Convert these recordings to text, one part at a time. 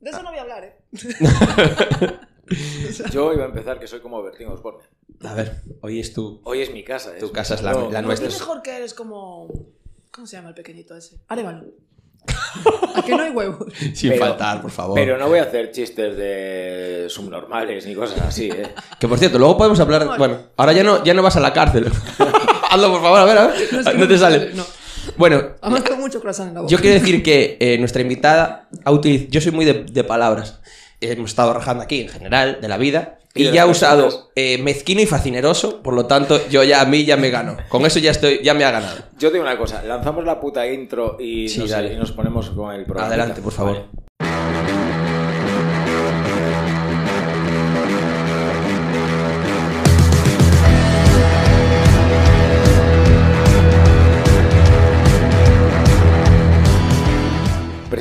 De eso no voy a hablar, ¿eh? Yo iba a empezar que soy como Bertín Osborne. A ver, hoy es tu... Hoy es mi casa. Tu casa es la- la Pues nuestra. es mejor que eres como... ¿Cómo se llama el pequeñito ese? Arevalo. ¿A que no hay huevos? Sin Pero- faltar, por favor. Pero no voy a hacer chistes de subnormales ni cosas así, ¿eh? Que por cierto, luego podemos hablar... No, Bueno, ahora ya no, ya no vas a la cárcel. Hazlo, por favor, a ver, a ver. es No, te sale, no. Bueno, Además tengo mucho croissant en la boca. yo quiero decir que eh, nuestra invitada ha utilizado... Yo soy muy de, de palabras. Hemos estado rajando aquí, en general, de la vida. Y ya ha usado eh, mezquino y fascineroso. Por lo tanto, yo ya a mí ya me gano. Con eso ya estoy, ya me ha ganado. Yo digo una cosa, lanzamos la puta intro y, Sí, nos, y nos ponemos con el programa. Adelante, por favor.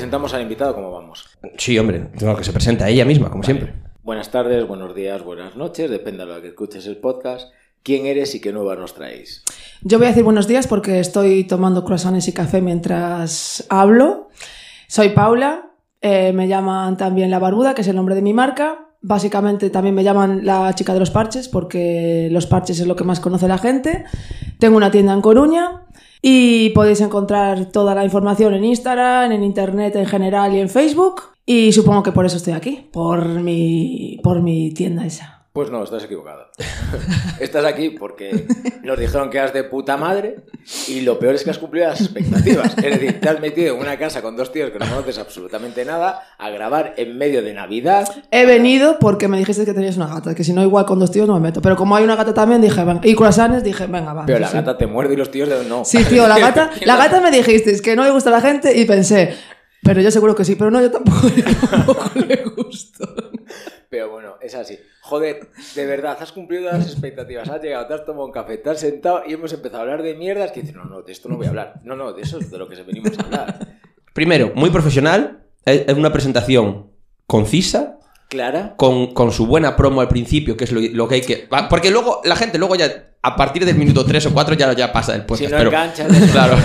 Presentamos al invitado, ¿cómo vamos? Sí, hombre, tengo que se presenta ella misma, como siempre. Buenas tardes, buenos días, buenas noches, depende de lo que escuches el podcast. ¿Quién eres y qué nuevas nos traéis? Yo voy a decir buenos días porque estoy tomando croissants y café mientras hablo. Soy Paula, eh, me llaman también La Barbuda, que es el nombre de mi marca. Básicamente también me llaman la chica de los parches porque los parches es lo que más conoce la gente. Tengo una tienda en Coruña y podéis encontrar toda la información en Instagram, en Internet en general y en Facebook. Y supongo que por eso estoy aquí, por mi, por mi tienda esa. Pues no, estás equivocado. estás aquí porque nos dijeron que eras de puta madre y lo peor es que has cumplido las expectativas. Es decir, te has metido en una casa con dos tíos que no conoces absolutamente nada a grabar en medio de Navidad. He venido porque me dijiste que tenías una gata, que si no igual con dos tíos no me meto. Pero como hay una gata también, dije, venga. Y croissants, dije, venga, va. Pero la sí. gata te muerde y los tíos de no. Sí, tío, la gata, la gata me dijiste que no le gusta a la gente y pensé, pero yo seguro que sí, pero no, yo tampoco, yo tampoco le gusto. Pero bueno, es así. Joder, de verdad, has cumplido las expectativas. Has llegado, te has tomado un café, te has sentado y hemos empezado a hablar de mierdas que dices, no, no, de esto no voy a hablar. No, no, de eso es de lo que venimos a hablar. Primero, muy profesional. Es es una presentación concisa. Clara, con, con su buena promo al principio, que es lo, lo que hay que... Porque luego la gente luego ya, a partir del minuto 3 o 4 ya, ya pasa el si podcast. no pero, enganchas. claro,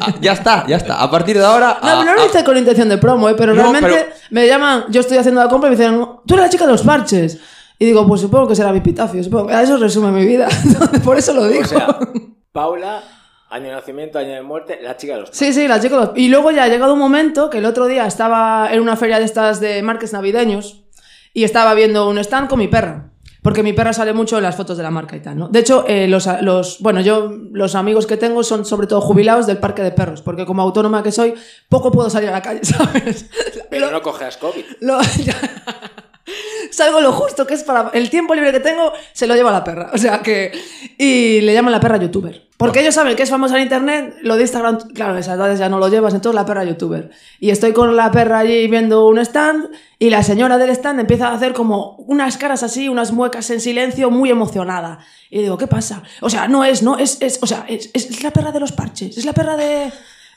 Ah, ya está, ya está. A partir de ahora... No, ah, pero no lo ah, hice con intención de promo, ¿eh? pero No, realmente pero- me llaman, yo estoy haciendo la compra y me dicen, tú eres la chica de los parches. Y digo, pues supongo que será mi epitafio, supongo que a eso resume mi vida. Por eso lo digo. O sea, Paula, año de nacimiento, año de muerte, la chica de los Sí, sí, la chica de los- Y luego ya ha llegado un momento que el otro día estaba en una feria de estas de marques navideños y estaba viendo un stand con mi perra. Porque mi perra sale mucho en las fotos de la marca y tal, ¿no? De hecho, eh, los, los, bueno, yo, los amigos que tengo son sobre todo jubilados del parque de perros, porque como autónoma que soy, poco puedo salir a la calle, ¿sabes? Pero no coges COVID. lo- Salgo lo justo que es para el tiempo libre que tengo, se lo lleva la perra. O sea que. Y le llaman la perra youtuber. Porque ellos saben que es famosa en internet, lo de Instagram, claro, esas edades ya no lo llevas, entonces la perra youtuber. Y estoy con la perra allí viendo un stand y la señora del stand empieza a hacer como unas caras así, unas muecas en silencio, muy emocionada. Y digo, ¿qué pasa? O sea, no es, no, es, es, o sea, es, es la perra de los parches, es la perra de.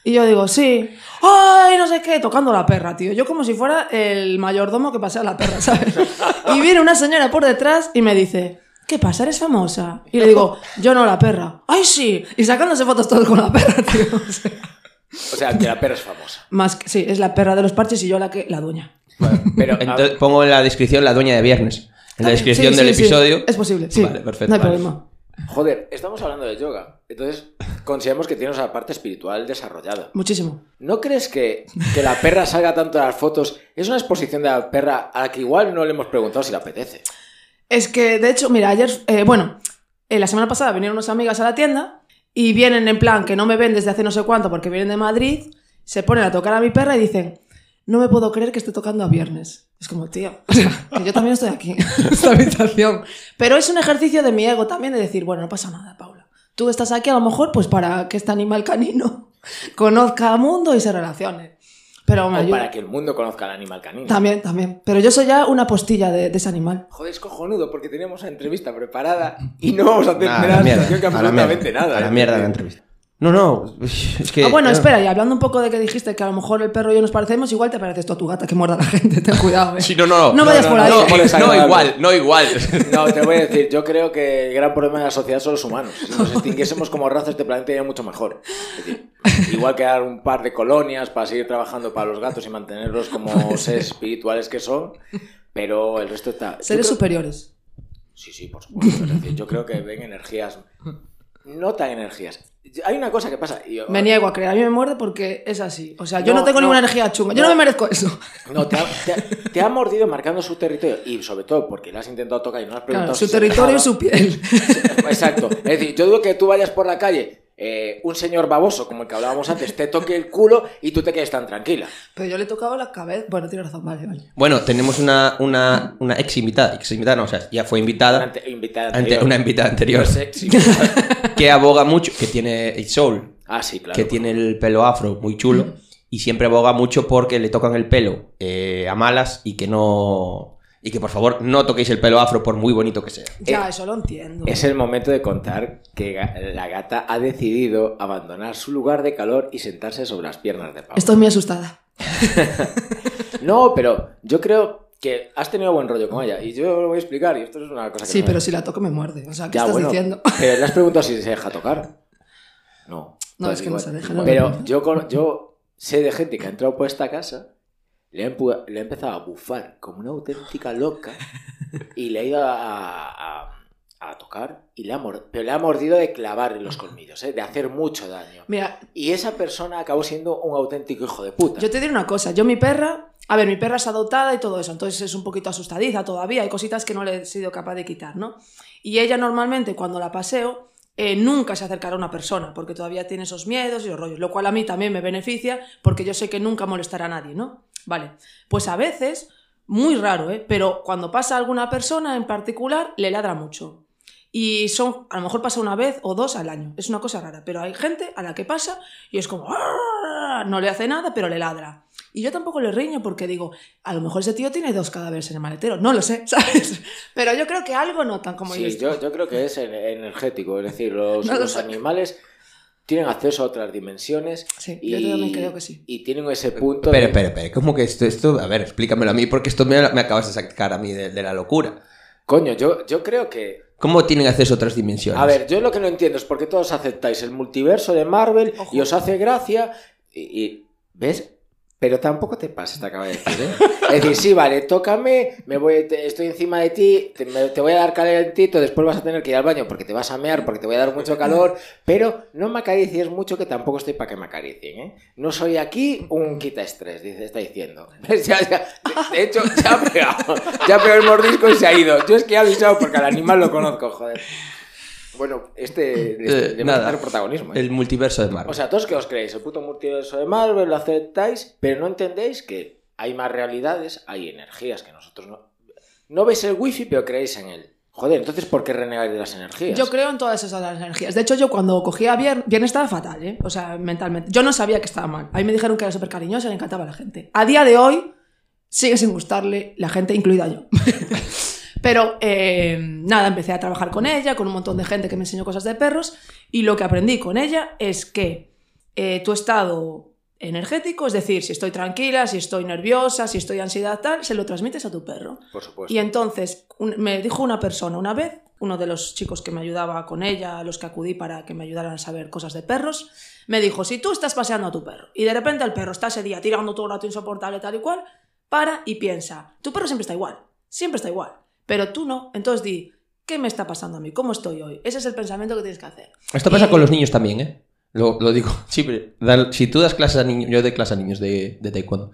Y yo digo, sí. ¡Ay, no sé qué! Tocando la perra, tío. Yo como si fuera el mayordomo que pasea la perra, ¿sabes? Y viene una señora por detrás y me dice, ¿qué pasa? ¿Eres famosa? Y le digo, yo no, la perra. ¡Ay, sí! Y sacándose fotos todos con la perra, tío. O sea, O sea, que la perra es famosa. más que, sí, es la perra de los parches y yo la que la dueña. Pero, entonces, pongo en la descripción la dueña de viernes. En la descripción Sí, del sí, sí. episodio. Es posible, sí. Vale, perfecto. No hay vale. problema. joder, estamos hablando de yoga. Entonces, consideramos que tienes la parte espiritual desarrollada. Muchísimo. ¿No crees que, que la perra salga tanto en las fotos? Es una exposición de la perra a la que igual no le hemos preguntado si le apetece. Es que, de hecho, mira, ayer, eh, bueno, eh, la semana pasada vinieron unas amigas a la tienda y vienen en plan que no me ven desde hace no sé cuánto porque vienen de Madrid, se ponen a tocar a mi perra y dicen, no me puedo creer que esté tocando a viernes. Es como, tío, o sea, que yo también estoy aquí, en esta habitación. Pero es un ejercicio de mi ego también de decir, bueno, no pasa nada, Paula. Tú estás aquí a lo mejor pues para que este animal canino conozca al mundo y se relacione. Pero me O ayuda. para que el mundo conozca al animal canino. También, también. Pero yo soy ya una postilla de, de ese animal. Joder, es cojonudo porque teníamos una entrevista preparada y no vamos a hacer Nada, a la mierda, que a la absolutamente mierda, nada. A la ¿eh? mierda de la entrevista. No, no, es que... Ah, bueno, eh, espera, y hablando un poco de que dijiste que a lo mejor el perro y yo nos parecemos, igual te pareces tú a tu gata que muerda a la gente, ten cuidado, eh. Sí, no, no, No vayas no, por no, ahí. No, igual, no igual. No, te voy a decir, yo creo que el gran problema de la sociedad son los humanos. Si nos extinguiésemos como raza, este planeta iría mucho mejor. Es decir, igual que dar un par de colonias para seguir trabajando para los gatos y mantenerlos como seres espirituales que son, pero el resto está... Seres creo- superiores. Sí, sí, por supuesto. Es decir, yo creo que ven energías... No tan energías. Hay una cosa que pasa... y yo- Me niego a creer, a mí me muerde porque es así. O sea, yo No, no, tengo no, ninguna energía chunga, yo no, no. me merezco eso. No, te ha, te ha- te ha mordido marcando su territorio y sobre todo porque le has intentado tocar y no has preguntado Claro, su si territorio y su piel. Exacto. Es decir, yo digo que tú vayas por la calle, eh, un señor baboso, como el que hablábamos antes, te toque el culo y tú te quedes tan tranquila. Pero yo le he tocado la cabeza. Bueno, tienes razón, vale, vale. Bueno, tenemos una, una, una ex invitada, ex invitada no, o sea, ya fue Una, invitada, ante- invitada ante- anterior. una invitada anterior, que aboga mucho, que tiene Soul, Ah, sí, claro. que tiene el pelo afro muy chulo, y siempre aboga mucho porque le tocan el pelo eh, a malas y que no... Y que por favor no toquéis el pelo afro por muy bonito que sea. Ya, eso lo entiendo. Es el momento de contar que la gata ha decidido abandonar su lugar de calor y sentarse sobre las piernas de Pablo. Estoy muy asustada. No, pero yo creo que has tenido buen rollo con ella y yo lo voy a explicar y esto es una cosa que Sí, no- pero si la toco me muerde. O sea, ¿qué Ya, estás bueno, diciendo? Pero le has preguntado si se deja tocar. No. No, es que no igual. se deja, no Pero yo, con- yo sé de gente que ha entrado por esta casa, le ha, empu- le ha empezado a bufar como una auténtica loca y le ha ido a, a- a tocar y le ha pero le ha mordido de clavar los colmillos, ¿eh? de hacer mucho daño. Mira, Y esa persona acabó siendo un auténtico hijo de puta. yo te diré una cosa. Yo mi perra... A ver, mi perra es adoptada y todo eso, entonces es un poquito asustadiza todavía. Hay cositas que no le he sido capaz de quitar, ¿no? Y ella normalmente cuando la paseo eh, nunca se acercará a una persona porque todavía tiene esos miedos y los rollos, lo cual a mí también me beneficia porque yo sé que nunca molestará a nadie, ¿no? Vale, pues a veces, muy raro, ¿eh? Pero cuando pasa alguna persona en particular, le ladra mucho. Y son, a lo mejor pasa una vez o dos al año. Es una cosa rara. Pero hay gente a la que pasa y es como. No le hace nada, pero le ladra. Y yo tampoco le riño porque digo, a lo mejor ese tío tiene dos cadáveres en el maletero. No lo sé, ¿sabes? Pero yo creo que algo notan como Sí, yo. yo, yo creo que es en- energético, es decir, los, No lo los sé. animales tienen acceso a otras dimensiones Sí, y, yo también creo que sí. y tienen ese punto. Espera, de- espera, espera, ¿cómo que esto, esto? A ver, explícamelo a mí, porque esto me, me acabas de sacar a mí de, de la locura. Coño, yo, yo creo que. ¿Cómo tienen acceso a otras dimensiones? A ver, yo lo que no entiendo es por qué todos aceptáis el multiverso de Marvel Ojo. y os hace gracia y, y- ¿ves? Pero tampoco te pasa, te acaba de decir, ¿eh? Es decir, sí, vale, tócame, me voy, estoy encima de ti, te, me- voy a dar calentito, después vas a tener que ir al baño porque te vas a mear, porque te voy a dar mucho calor, pero no me acaricies mucho que tampoco estoy para que me acaricien, ¿eh? No soy aquí un quita estrés, dice, está diciendo. De, hecho, ya ha pegado, ya pegó el mordisco y se ha ido. Yo es que he avisado porque al animal lo conozco, joder. Bueno, este Eh, va a nada, protagonismo. ¿eh? el multiverso de Marvel. O sea, todos que os creéis, el puto multiverso de Marvel lo aceptáis, pero no entendéis que hay más realidades, hay energías que nosotros no. No veis el wifi, pero creéis en él. Joder, entonces ¿por qué renegáis de las energías? Yo creo en todas esas energías. De hecho, yo cuando cogía bien, bien estaba fatal, ¿eh? O sea, mentalmente. Yo no sabía que estaba mal. A mí me dijeron que era súper cariñosa y le encantaba a la gente. A día de hoy, sigue sin gustarle la gente, incluida yo. Pero eh, nada, empecé a trabajar con ella, con un montón de gente que me enseñó cosas de perros. Y lo que aprendí con ella es que eh, tu estado energético, es decir, si estoy tranquila, si estoy nerviosa, si estoy ansiedad, tal, se lo transmites a tu perro. Por supuesto. Y entonces un- me dijo una persona una vez, uno de los chicos que me ayudaba con ella, a los que acudí para que me ayudaran a saber cosas de perros, me dijo, si tú estás paseando a tu perro y de repente el perro está ese día tirando todo el rato insoportable tal y cual, para y piensa, tu perro siempre está igual, siempre está igual, pero tú no, entonces di, ¿qué me está pasando a mí? ¿Cómo estoy hoy? Ese es el pensamiento que tienes que hacer. Esto pasa Y- con los niños también, ¿eh? Lo, lo digo siempre. Da- Si tú das clases a niños, yo doy clases a niños de, de taekwondo.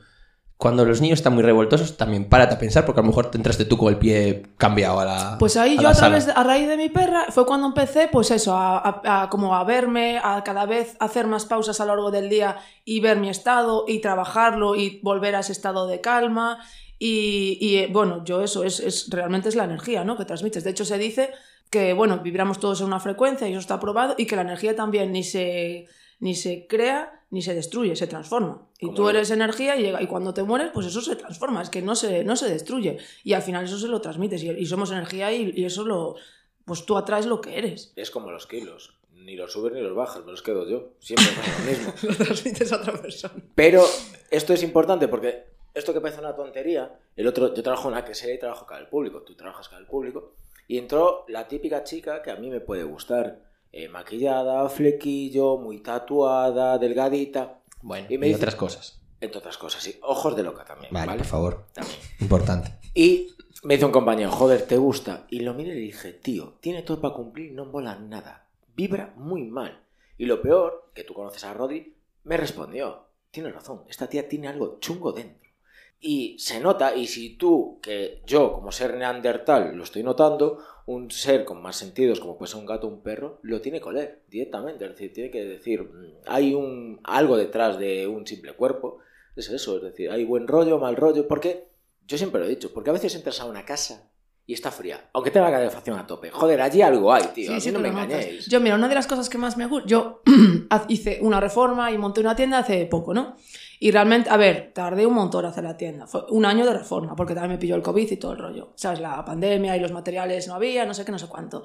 Cuando los niños están muy revoltosos, también párate a pensar porque a lo mejor te entraste tú con el pie cambiado a la. Pues ahí a yo la a través, a raíz de mi perra, fue cuando empecé, pues eso, a, a- a como a verme, a cada vez hacer más pausas a lo largo del día y ver mi estado y trabajarlo y volver a ese estado de calma. Y, y, eh, bueno, yo eso es, es realmente es la energía, ¿no? Que transmites. De hecho, se dice que, bueno, vibramos todos en una frecuencia y eso está probado y que la energía también ni se, ni se crea ni se destruye, se transforma. Y tú eres energía y, llega- y cuando te mueres, pues eso se transforma, es que no se, no se destruye. Y al final eso se lo transmites y, y somos energía y, y eso lo, pues tú atraes lo que eres. Es como los kilos. ni los subes ni los bajas, me los quedo yo. Siempre pasa lo mismo. Lo transmites a otra persona. Pero esto es importante porque esto que parece una tontería, el otro, yo trabajo en la que sea y trabajo cara al público, tú trabajas cara al público, y entró la típica chica que a mí me puede gustar, eh, maquillada, flequillo, muy tatuada, delgadita, Bueno, Y y, me dice- otras cosas. entre otras cosas, sí, ojos de loca también, Vale, ¿vale? por favor. También. Importante. Y me dice un compañero, joder, ¿te gusta? Y lo miré y le dije, tío, tiene todo para cumplir, no mola nada. Vibra muy mal. Y lo peor, que tú conoces a Roddy, me respondió, tienes razón, esta tía tiene algo chungo dentro. Y se nota, y si tú, que yo como ser neandertal lo estoy notando, un ser con más sentidos como puede ser un gato o un perro, lo tiene que oler directamente. Es decir, tiene que decir, mm, hay un, algo detrás de un simple cuerpo. Es eso, es decir, hay buen rollo, mal rollo, porque yo siempre lo he dicho, porque a veces entras a una casa y está fría, aunque tenga calefacción a tope. Joder, allí algo hay, tío. a mí no que me engañéis. Yo, mira, una de las cosas que más me gusta. Yo hice una reforma y monté una tienda hace poco, ¿no? Y realmente, a ver, tardé un montón en hacer la tienda. Fue un año de reforma, porque también me pilló el COVID y todo el rollo. ¿Sabes? La pandemia y los materiales no había, no sé qué, no sé cuánto.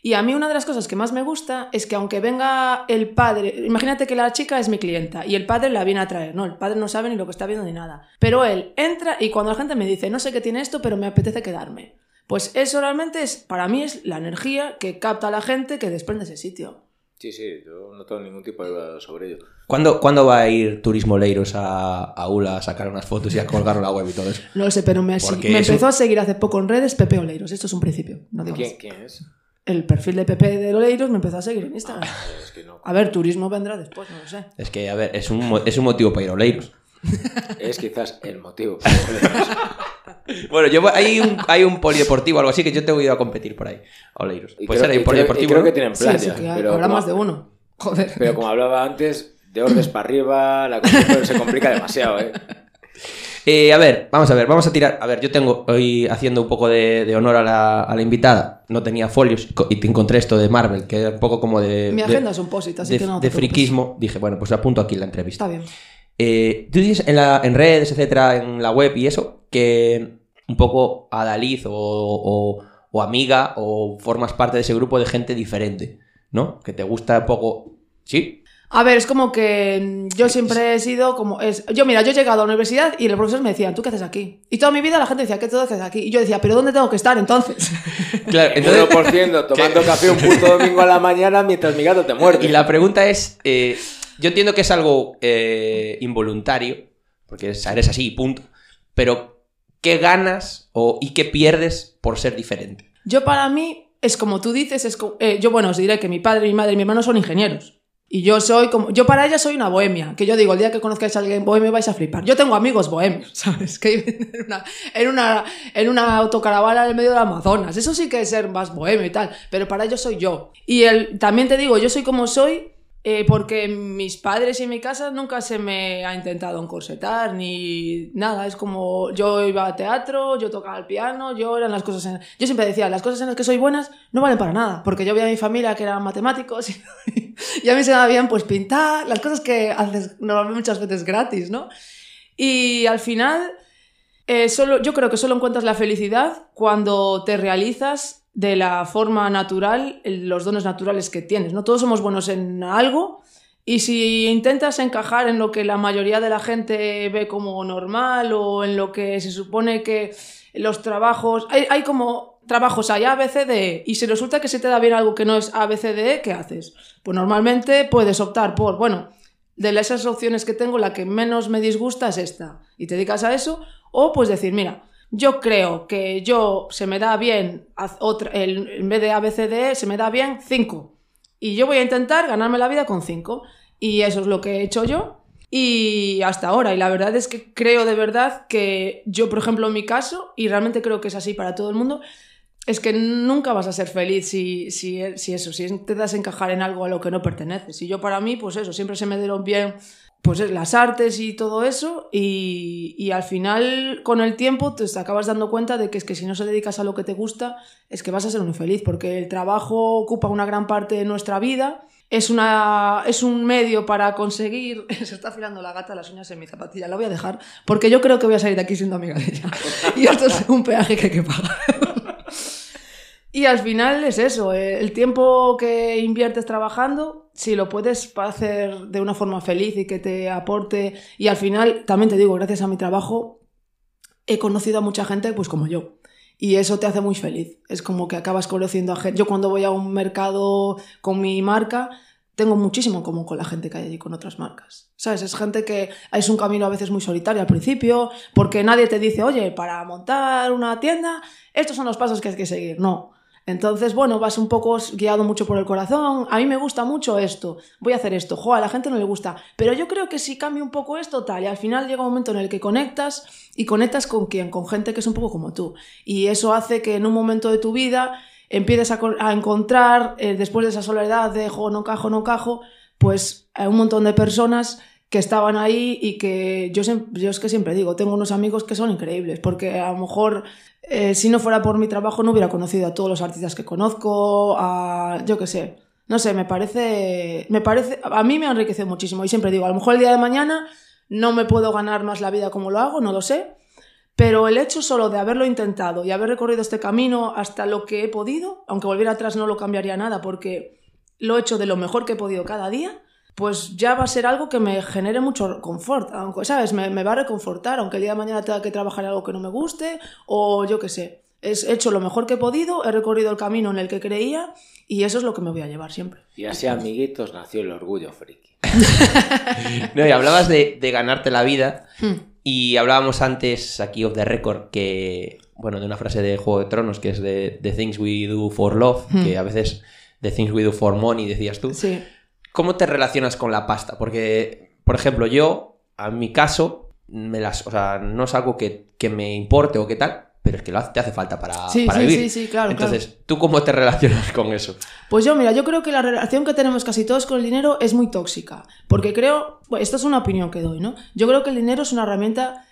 Y a mí una de las cosas que más me gusta es que aunque venga el padre, imagínate que la chica es mi clienta y el padre la viene a traer, ¿no? El padre no sabe ni lo que está viendo ni nada. Pero él entra y cuando la gente me dice, no sé qué tiene esto, pero me apetece quedarme. Pues eso realmente es, para mí es la energía que capta la gente que desprende ese sitio. Sí, sí, yo no tengo ningún tipo de duda sobre ello. ¿Cuándo, cuándo va a ir Turismo Leiros a, a ULA a sacar unas fotos y a colgar en la web y todo eso? No lo sé, pero me, me eso- empezó a seguir hace poco en redes Pepe Oleiros. Esto es un principio, no digo ¿Quién, es? El perfil de Pepe de Oleiros me empezó a seguir en Instagram. Es que no. A ver, turismo vendrá después, no lo sé. Es que, a ver, es un, mo- es un motivo para ir a Oleiros. Es quizás el motivo. Bueno, yo voy- hay un, hay un polideportivo o algo así que yo te voy a ir a competir por ahí. a Oleiros. Ahí y un polideportivo. creo ¿no? que tienen playa. sí, que pero habrá como- más de uno. Joder. Pero como hablaba antes, de Ordes para arriba, la cosa se complica demasiado, ¿eh? Eh, a ver, vamos a ver, vamos a tirar. A ver, yo tengo hoy haciendo un poco de, de honor a la, a la invitada. No tenía folios y te encontré esto de Marvel, que era un poco como de. Mi de- agenda es un posit, así de, que no. de friquismo. Dije, bueno, pues apunto aquí la entrevista. Está bien. Eh, tú dices en, la- en redes, etcétera, en la web y eso, que un poco adaliz o, o, o amiga o formas parte de ese grupo de gente diferente, ¿no? Que te gusta un poco. ¿Sí? A ver, es como que yo siempre he sido como... Es, yo, mira, yo he llegado a la universidad y los profesores me decían, ¿tú qué haces aquí? Y toda mi vida la gente decía, ¿qué tú haces aquí? Y yo decía, ¿pero dónde tengo que estar entonces? Claro, El 1% tomando café un puto domingo a la mañana mientras mi gato te muerde. Y la pregunta es, eh, yo entiendo que es algo eh, involuntario, porque es- eres así, punto, pero ¿qué ganas o, y qué pierdes por ser diferente? Yo para mí, es como tú dices, es co- eh, yo bueno, os diré que mi padre, mi madre y mi hermano son ingenieros. Y yo soy como, yo para ella soy una bohemia, que yo digo, el día que conozcáis a alguien bohemio vais a flipar. Yo tengo amigos bohemios, ¿sabes? Que viven en una, en una, en una autocaravana en el medio del Amazonas. Eso sí que es ser más bohemio y tal, pero para ellos soy yo. Y el, también te digo, yo soy como soy eh, porque mis padres y mi casa nunca se me ha intentado encorsetar ni nada. Es como yo iba a teatro, yo tocaba el piano, yo eran las cosas en... Yo siempre decía, las cosas en las que soy buenas no valen para nada, porque yo veía a mi familia que eran matemáticos y, y a mí se me daba bien pues pintar, las cosas que haces normalmente muchas veces gratis, ¿no? Y al final, eh, solo, yo creo que solo encuentras la felicidad cuando te realizas de la forma natural los dones naturales que tienes. No todos somos buenos en algo y si intentas encajar en lo que la mayoría de la gente ve como normal o en lo que se supone que los trabajos... Hay, hay como trabajos, hay A, B, C, D, E, y si resulta que se te da bien algo que no es A, B, C, D, E, ¿qué haces? Pues normalmente puedes optar por, bueno, de esas opciones que tengo, la que menos me disgusta es esta, y te dedicas a eso, o pues decir, mira, yo creo que yo se me da bien, otra, el, en vez de A, B, C, D, E, se me da bien 5, y yo voy a intentar ganarme la vida con 5, y eso es lo que he hecho yo, y hasta ahora, y la verdad es que creo de verdad que yo, por ejemplo, en mi caso, y realmente creo que es así para todo el mundo, es que nunca vas a ser feliz si, si, si eso, si intentas encajar en algo a lo que no perteneces. Y yo para mí, pues eso, siempre se me dieron bien pues es- las artes y todo eso y, y al final con el tiempo te acabas dando cuenta de que es que si no se dedicas a lo que te gusta es que vas a ser muy feliz porque el trabajo ocupa una gran parte de nuestra vida. Es, una, es un medio para conseguir se está afilando la gata las uñas en mi zapatilla la voy a dejar porque yo creo que voy a salir de aquí siendo amiga de ella. Y esto es un peaje que hay que pagar. Y al final es eso, eh, el tiempo que inviertes trabajando, si lo puedes hacer de una forma feliz y que te aporte, y al final, también te digo, gracias a mi trabajo, he conocido a mucha gente pues como yo. Y eso te hace muy feliz. Es como que acabas conociendo a gente. Yo cuando voy a un mercado con mi marca, tengo muchísimo en común con la gente que hay allí con otras marcas. ¿Sabes? Es gente que es un camino a veces muy solitario al principio, porque nadie te dice, oye, para montar una tienda, estos son los pasos que hay que seguir. No. Entonces, bueno, vas un poco guiado mucho por el corazón. A mí me gusta mucho esto. Voy a hacer esto. Jo, a la gente no le gusta. Pero yo creo que si cambio un poco esto, tal. Y al final llega un momento en el que conectas y conectas con quién? Con gente que es un poco como tú. Y eso hace que en un momento de tu vida empieces a, a encontrar, eh, después de esa soledad de jo, no cajo, no cajo, pues un montón de personas que estaban ahí y que yo, es que siempre digo, tengo unos amigos que son increíbles, porque a lo mejor eh, si no fuera por mi trabajo no hubiera conocido a todos los artistas que conozco, a yo qué sé, no sé, me parece, me parece, a mí me ha enriquecido muchísimo y siempre digo, a lo mejor el día de mañana no me puedo ganar más la vida como lo hago, no lo sé, pero el hecho solo de haberlo intentado y haber recorrido este camino hasta lo que he podido, aunque volviera atrás no lo cambiaría nada porque lo he hecho de lo mejor que he podido cada día, pues ya va a ser algo que me genere mucho confort, aunque, ¿sabes? Me, va a reconfortar, aunque el día de mañana tenga que trabajar algo que no me guste, o yo qué sé. He hecho lo mejor que he podido, he recorrido el camino en el que creía y eso es lo que me voy a llevar siempre. Y así, amiguitos, nació el orgullo friki. no, y hablabas de, ganarte la vida Hmm. y hablábamos antes aquí of the record que, bueno, de una frase de Juego de Tronos que es de The Things We Do for Love, Hmm. que a veces The Things We Do for Money decías tú. Sí. ¿Cómo te relacionas con la pasta? Porque, por ejemplo, yo, en mi caso, me las, o sea, no es algo que, que me importe o qué tal, pero es que lo hace- te hace falta para, Sí, para sí, vivir. sí, sí, claro, Entonces, ¿tú cómo te relacionas con eso? Pues yo, mira, yo creo que la relación que tenemos casi todos con el dinero es muy tóxica. Porque creo, bueno, esta es una opinión que doy, ¿no? Yo creo que el dinero es una herramienta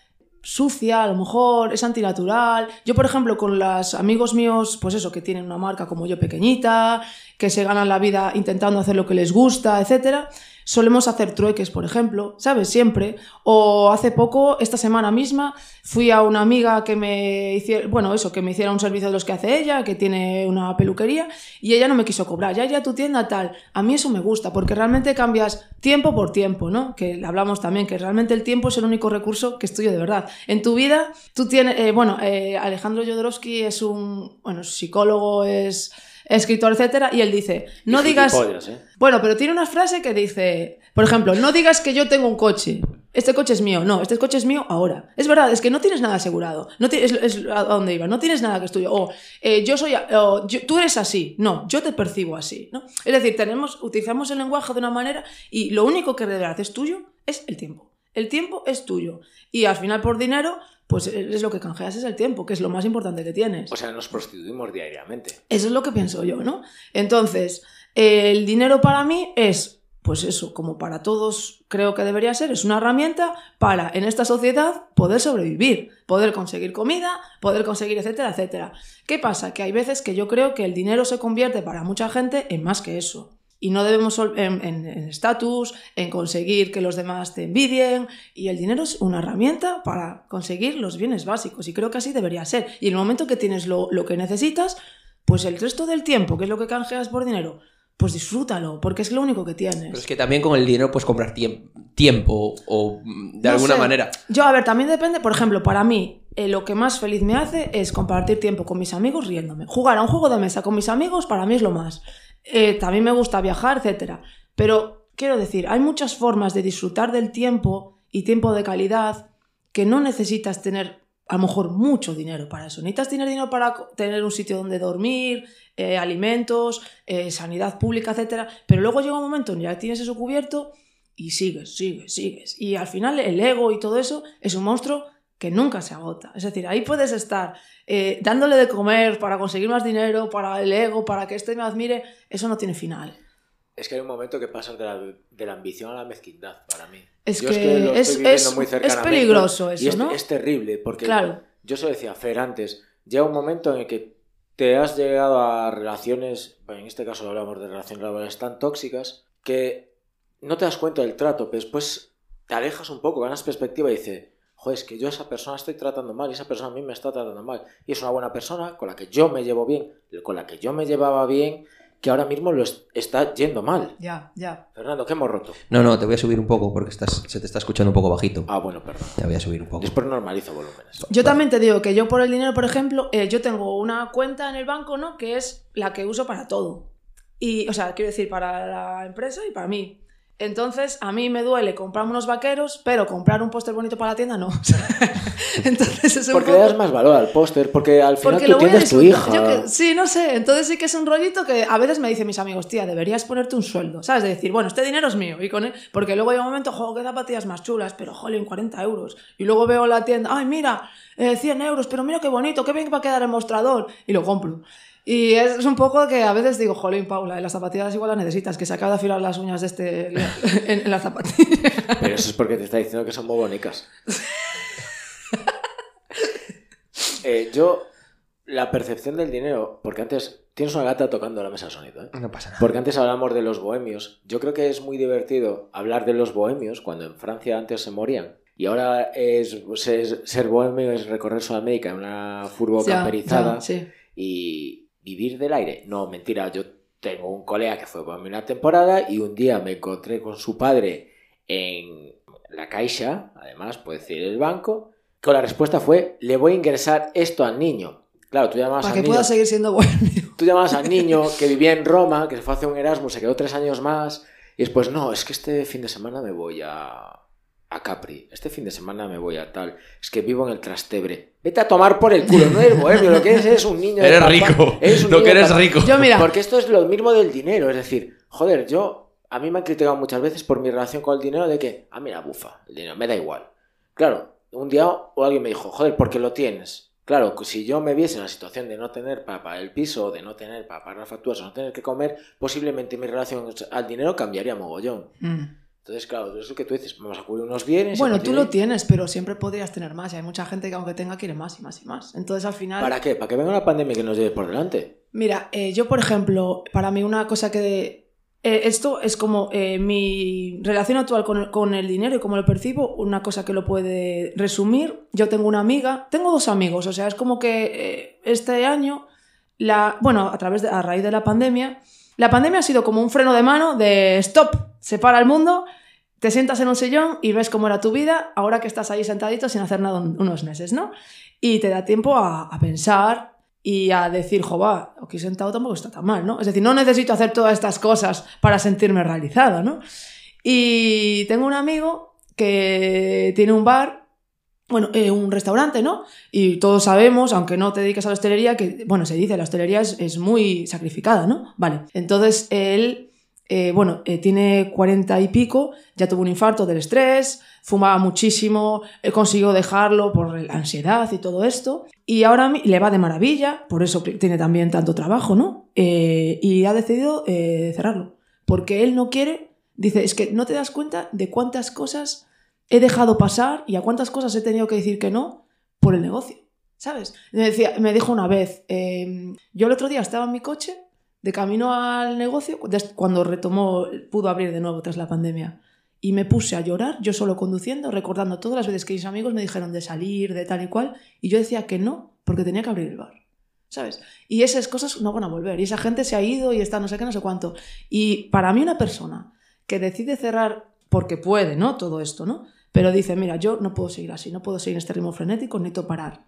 sucia, a lo mejor es antinatural. Yo, por ejemplo, con los amigos míos, pues eso, que tienen una marca como yo pequeñita, que se ganan la vida intentando hacer lo que les gusta, etcétera, solemos hacer trueques, por ejemplo, ¿sabes? Siempre. O hace poco, esta semana misma, fui a una amiga que me hiciera, bueno, eso, que me hiciera un servicio de los que hace ella, que tiene una peluquería, y ella no me quiso cobrar, ya, ya tu tienda tal. A mí eso me gusta, porque realmente cambias tiempo por tiempo, ¿no? Que hablamos también, que realmente el tiempo es el único recurso que es tuyo de verdad. En tu vida, tú tienes, eh, bueno, eh, Alejandro Jodorowsky es un, bueno, psicólogo, es escritor, etcétera, y él dice, no Y digas... ¿eh? Bueno, pero tiene una frase que dice, por ejemplo, no digas que yo tengo un coche. Este coche es mío. No, este coche es mío ahora. Es verdad, es que no tienes nada asegurado. No tienes, es, es a dónde iba. No tienes nada que es tuyo. O eh, yo soy, o, yo- tú eres así. No, yo te percibo así. ¿no? Es decir, tenemos, utilizamos el lenguaje de una manera y lo único que de verdad es tuyo es el tiempo. El tiempo es tuyo. Y al final por dinero, pues es lo que canjeas es el tiempo, que es lo más importante que tienes. O sea, nos prostituimos diariamente. Eso es lo que pienso yo, ¿no? Entonces, el dinero para mí es, pues eso, como para todos creo que debería ser, es una herramienta para en esta sociedad poder sobrevivir, poder conseguir comida, poder conseguir etcétera, etcétera. ¿Qué pasa? Que hay veces que yo creo que el dinero se convierte para mucha gente en más que eso. Y no debemos en en- en estatus, en, conseguir que los demás te envidien. Y el dinero es una herramienta para conseguir los bienes básicos. Y creo que así debería ser. Y en el momento que tienes lo, lo que necesitas, pues el resto del tiempo, que es lo que canjeas por dinero, pues disfrútalo, porque es lo único que tienes. Pero es que también con el dinero puedes comprar tiemp- tiempo o de No alguna sé. manera. Yo, a ver, también depende, por ejemplo, para mí, eh, lo que más feliz me hace es compartir tiempo con mis amigos riéndome. Jugar a un juego de mesa con mis amigos para mí es lo más. Eh, también me gusta viajar, etcétera. Pero quiero decir, hay muchas formas de disfrutar del tiempo y tiempo de calidad que no necesitas tener a lo mejor mucho dinero para eso. Necesitas tener dinero para tener un sitio donde dormir, eh, alimentos, eh, sanidad pública, etcétera. Pero luego llega un momento en que ya tienes eso cubierto y sigues, sigues, sigues. Y al final el ego y todo eso es un monstruo que nunca se agota. Es decir, ahí puedes estar eh, dándole de comer para conseguir más dinero, para el ego, para que este me admire, eso no tiene final. Es que hay un momento que pasas de la, de la ambición a la mezquindad para mí. Es Yo que lo es- estoy viviendo es- muy es cercanamente peligroso y eso, es, ¿no? es terrible porque Claro. yo se lo decía Fer antes, llega un momento en el que te has llegado a relaciones, bueno, en este caso hablamos de relaciones laborales tan tóxicas, que no te das cuenta del trato, pero después te alejas un poco, ganas perspectiva y dices, joder, es que yo a esa persona estoy tratando mal y esa persona a mí me está tratando mal. Y es una buena persona con la que yo me llevo bien, con la que yo me llevaba bien, que ahora mismo lo es- está yendo mal. Ya, ya. Fernando, ¿qué hemos roto? No, no, te voy a subir un poco porque estás, se te está escuchando un poco bajito. Ah, bueno, perdón. Te voy a subir un poco. Después normalizo volúmenes. Yo también te digo que yo por el dinero, por ejemplo, eh, yo tengo una cuenta en el banco, ¿no? Que es la que uso para todo. Y, o sea, quiero decir, para la empresa y para mí. Entonces, a mí me duele comprarme unos vaqueros, pero comprar un póster bonito para la tienda no. Entonces es un Porque poco- le das más valor al póster, porque al final Porque tú tienes tu hija. Yo que- sí, no sé. Entonces sí que es un rollito que a veces me dicen mis amigos, tía, deberías ponerte un sueldo. ¿Sabes? De decir, bueno, este dinero es mío. Y con él- Porque luego hay un momento, juego qué zapatillas más chulas, pero jolín, 40 euros. Y luego veo la tienda, ay, mira, eh, 100 euros, pero mira qué bonito, qué bien va a quedar el mostrador. Y lo compro. Y es un poco que a veces digo, jolín, Paula, las zapatillas igual las necesitas, que se acaba de afilar las uñas de este en, en las zapatillas. Pero eso es porque te está diciendo que son muy bonitas. Eh, yo, la percepción del dinero, porque antes tienes una gata tocando la mesa de sonido, ¿eh? No pasa nada. Porque antes hablamos de los bohemios. Yo creo que es muy divertido hablar de los bohemios cuando en Francia antes se morían. Y ahora es, es- ser bohemio es recorrer Sudamérica en una furgo camperizada ya, sí. y vivir del aire. No, mentira, yo tengo un colega que fue bohemio una temporada y un día me encontré con su padre en la caixa, además puede decir el banco, que la respuesta fue, le voy a ingresar esto al niño. Claro, tú llamabas Para al que niño... pueda seguir siendo bueno. Tú llamabas al niño que vivía en Roma, que se fue a hacer un Erasmus, se quedó tres años más, y después, no, es que este fin de semana me voy a, a Capri, este fin de semana me voy a tal, es que vivo en el Trastevere. Vete a tomar por el culo, no eres bohemio, lo que eres es un niño Eres rico. Eres un Lo niño que eres rico. Yo, mira, Porque esto es lo mismo del dinero, es decir, joder, yo, a mí me han criticado muchas veces por mi relación con el dinero de que, ah, mira, bufa, el dinero, me da igual. Claro, un día o alguien me dijo, joder, ¿por qué lo tienes? Claro, que si yo me viese en la situación de no tener para pagar el piso, de no tener para pagar las facturas, o no tener que comer, posiblemente mi relación al dinero cambiaría mogollón. Mm. Entonces, claro, es lo que tú dices, vamos a cubrir unos bienes. Bueno, tú lo tienes, pero siempre podrías tener más. Y hay mucha gente que aunque tenga quiere más y más y más. Entonces al final... ¿Para qué? ¿Para que venga una pandemia que nos lleve por delante? Mira, eh, yo por ejemplo, para mí una cosa que... eh, esto es como eh, mi relación actual con el, con el dinero y cómo lo percibo, una cosa que lo puede resumir. Yo tengo una amiga, tengo dos amigos, o sea, es como que este año, la, bueno, a través de, a raíz de la pandemia, la pandemia ha sido como un freno de mano de stop, se para el mundo, te sientas en un sillón y ves cómo era tu vida ahora que estás ahí sentadito sin hacer nada un- unos meses, ¿no? Y te da tiempo a, pensar y a decir, jova, aquí sentado tampoco está tan mal, ¿no? Es decir, no necesito hacer todas estas cosas para sentirme realizado, ¿no? Y tengo un amigo que tiene un bar, bueno, eh, un restaurante, ¿no? Y todos sabemos, aunque no te dediques a la hostelería, que, bueno, se dice, la hostelería es, es muy sacrificada, ¿no? Vale, entonces él, eh, bueno, eh, tiene cuarenta y pico, ya tuvo un infarto del estrés, fumaba muchísimo, eh, consiguió dejarlo por la ansiedad y todo esto, y ahora le va de maravilla, por eso tiene también tanto trabajo, ¿no? Eh, y ha decidido cerrarlo, porque él no quiere, dice, es que no te das cuenta de cuántas cosas he dejado pasar y a cuántas cosas he tenido que decir que no por el negocio, ¿sabes? Me, decía, me dijo una vez, eh, yo el otro día estaba en mi coche de camino al negocio, cuando retomó, pudo abrir de nuevo tras la pandemia, y me puse a llorar, yo solo conduciendo, recordando todas las veces que mis amigos me dijeron de salir, de tal y cual, y yo decía que no, porque tenía que abrir el bar. ¿Sabes? Y esas cosas no van a volver. Y esa gente se ha ido y está no sé qué, no sé cuánto. Y para mí una persona que decide cerrar porque puede, ¿no? Todo esto, ¿no? Pero dice, mira, yo no puedo seguir así, no puedo seguir en este ritmo frenético, necesito parar.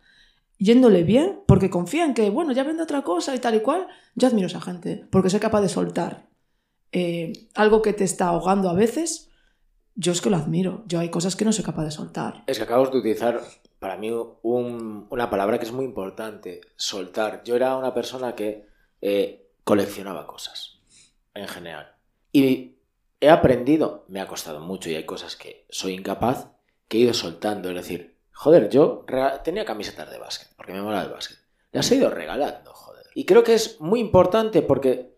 Yéndole bien, porque confía en que, bueno, ya vende otra cosa y tal y cual, yo admiro a esa gente, porque soy capaz de soltar eh, algo que te está ahogando a veces, yo es que lo admiro. Yo hay cosas que no soy capaz de soltar. Es que acabas de utilizar para mí un- una palabra que es muy importante, soltar. Yo era una persona que eh, coleccionaba cosas, en general. Y he aprendido, me ha costado mucho y hay cosas que soy incapaz, que he ido soltando. Es decir, joder, yo tenía camisetas de básquet, porque me mola el básquet. Las he ido regalando, joder. Y creo que es muy importante porque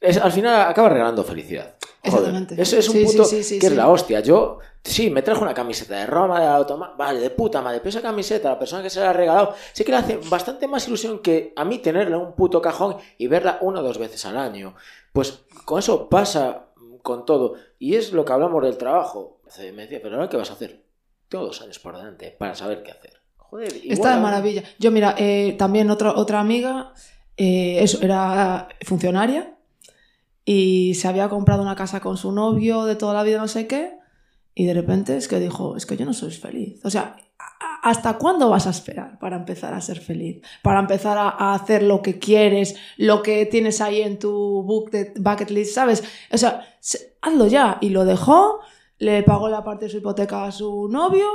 es, al final acaba regalando felicidad. Joder, Exactamente. Eso es un Sí, puto sí, sí, sí, que es la hostia. Yo, sí, me trajo una camiseta de Roma, de Automa, vale, de puta madre, pero esa camiseta, la persona que se la ha regalado, sí que le hace bastante más ilusión que a mí tenerla en un puto cajón y verla una o dos veces al año. Pues con eso pasa con todo. Y es lo que hablamos del trabajo. Me decía, pero ahora qué vas a hacer? Todos los años por delante para saber qué hacer. Joder, igual Está de maravilla. Yo, mira, eh, también otra otra amiga, eh, eso, era funcionaria y se había comprado una casa con su novio de toda la vida, no sé qué, y de repente es que dijo, es que yo no soy feliz. O sea, ¿a- ¿hasta cuándo vas a esperar para empezar a ser feliz? Para empezar a, a hacer lo que quieres, lo que tienes ahí en tu book de bucket list, ¿sabes? O sea, se- hazlo ya. Y lo dejó, le pagó la parte de su hipoteca a su novio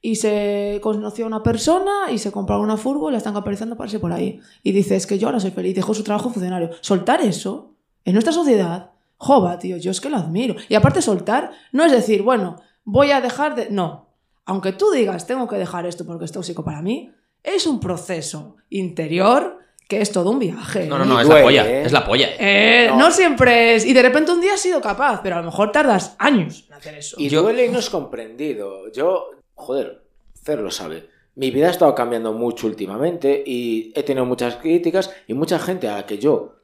y se conoció a una persona y se compraron una furgo y la están capitalizando para irse por ahí. Y dice, es que yo ahora soy feliz, dejó su trabajo funcionario. Soltar eso en nuestra sociedad, jova, tío, yo es que lo admiro. Y aparte soltar no es decir, bueno, voy a dejar de... No, aunque tú digas, tengo que dejar esto porque es tóxico para mí, es un proceso interior que es todo un viaje. No, no, no, es duele, la polla. ¿eh? Es la polla. Eh, no. No. siempre es. Y de repente un día has sido capaz, pero a lo mejor tardas años en hacer eso. Y Yo- duele y no es comprendido. Yo, joder, Fer lo sabe. Mi vida ha estado cambiando mucho últimamente y he tenido muchas críticas y mucha gente a la que yo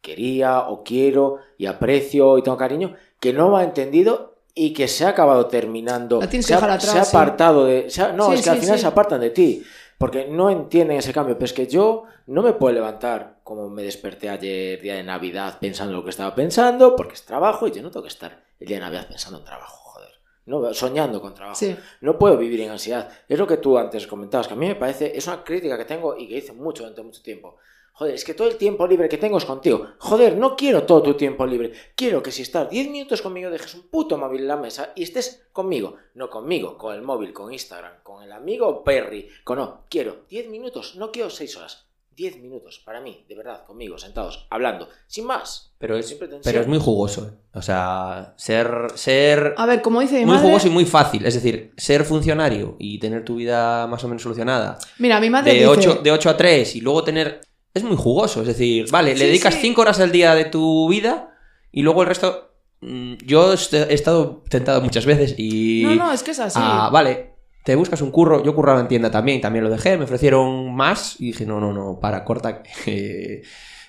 quería o quiero y aprecio y tengo cariño que no me ha entendido y que se ha acabado terminando. La tienes se que ha, dejar atrás, se ha sí. apartado de. se ha- no, Sí, es que al final sí. se apartan de ti. Porque no entienden ese cambio. Pero es que yo no me puedo levantar como me desperté ayer, día de Navidad, pensando lo que estaba pensando, porque es trabajo y yo no tengo que estar el día de Navidad pensando en trabajo, joder. No, soñando con trabajo. Sí. No puedo vivir en ansiedad. Es lo que tú antes comentabas, que a mí me parece, es una crítica que tengo y que hice mucho durante mucho tiempo. Joder, es que todo el tiempo libre que tengo es contigo. Joder, no quiero todo tu tiempo libre. Quiero que si estás 10 minutos conmigo dejes un puto móvil en la mesa y estés conmigo. No conmigo, con el móvil, con Instagram, con el amigo Perry. Con no, quiero 10 minutos, no quiero 6 horas. 10 minutos para mí, de verdad, conmigo, sentados, hablando, sin más. Pero es, pero es muy jugoso. ¿eh? O sea, ser, ser A ver, como dice mi muy madre... jugoso y muy fácil. Es decir, ser funcionario y tener tu vida más o menos solucionada Mira, mi madre de dice... 8, de 8 a 3 y luego tener... Es muy jugoso. Es decir, vale, Sí, le dedicas sí. 5 horas al día de tu vida y luego el resto... mm, Yo he estado tentado muchas veces y... No, no, es que es así. Ah, vale, te buscas un curro. Yo curraba en tienda también, también lo dejé. Me ofrecieron más y dije, no, no, no, para, corta.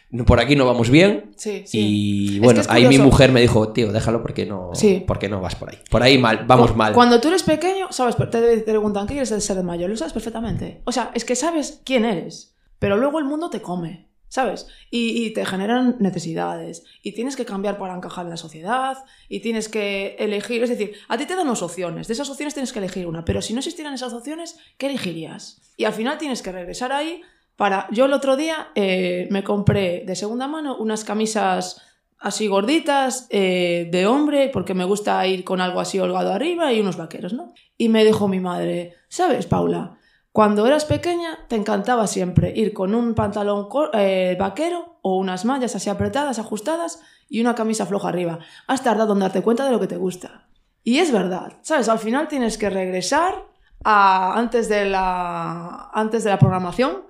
no, por aquí no vamos bien. Sí, sí. Y Es bueno, que es ahí mi mujer me dijo, tío, déjalo porque no, Sí. porque no vas por ahí. Por ahí mal, vamos mal. Cuando tú eres pequeño, sabes, te te preguntan, ¿qué quieres ser de mayor? Lo sabes perfectamente. O sea, es que sabes quién eres, pero luego el mundo te come, ¿sabes? Y, te generan necesidades. Y tienes que cambiar para encajar en la sociedad. Y tienes que elegir. Es decir, a ti te dan dos opciones. De esas opciones tienes que elegir una. Pero si no existieran esas opciones, ¿qué elegirías? Y al final tienes que regresar ahí para... Yo el otro día eh, me compré de segunda mano unas camisas así gorditas, eh, de hombre, porque me gusta ir con algo así holgado arriba y unos vaqueros, ¿no? Y me dijo mi madre, ¿sabes, Paula? Cuando eras pequeña te encantaba siempre ir con un pantalón eh, vaquero o unas mallas así apretadas, ajustadas y una camisa floja arriba. Has tardado en darte cuenta de lo que te gusta. Y es verdad, ¿sabes? Al final tienes que regresar a, antes, de la, antes de la programación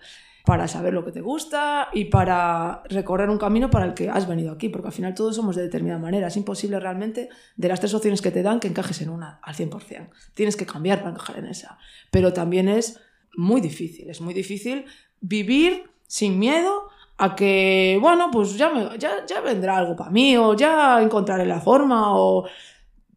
para saber lo que te gusta y para recorrer un camino para el que has venido aquí, porque al final todos somos de determinada manera. Es imposible realmente de las tres opciones que te dan que encajes en una al 100%. Tienes que cambiar para encajar en esa. Pero también es muy difícil, es muy difícil vivir sin miedo a que, bueno, pues ya, me- ya, vendrá algo para mí o ya encontraré la forma o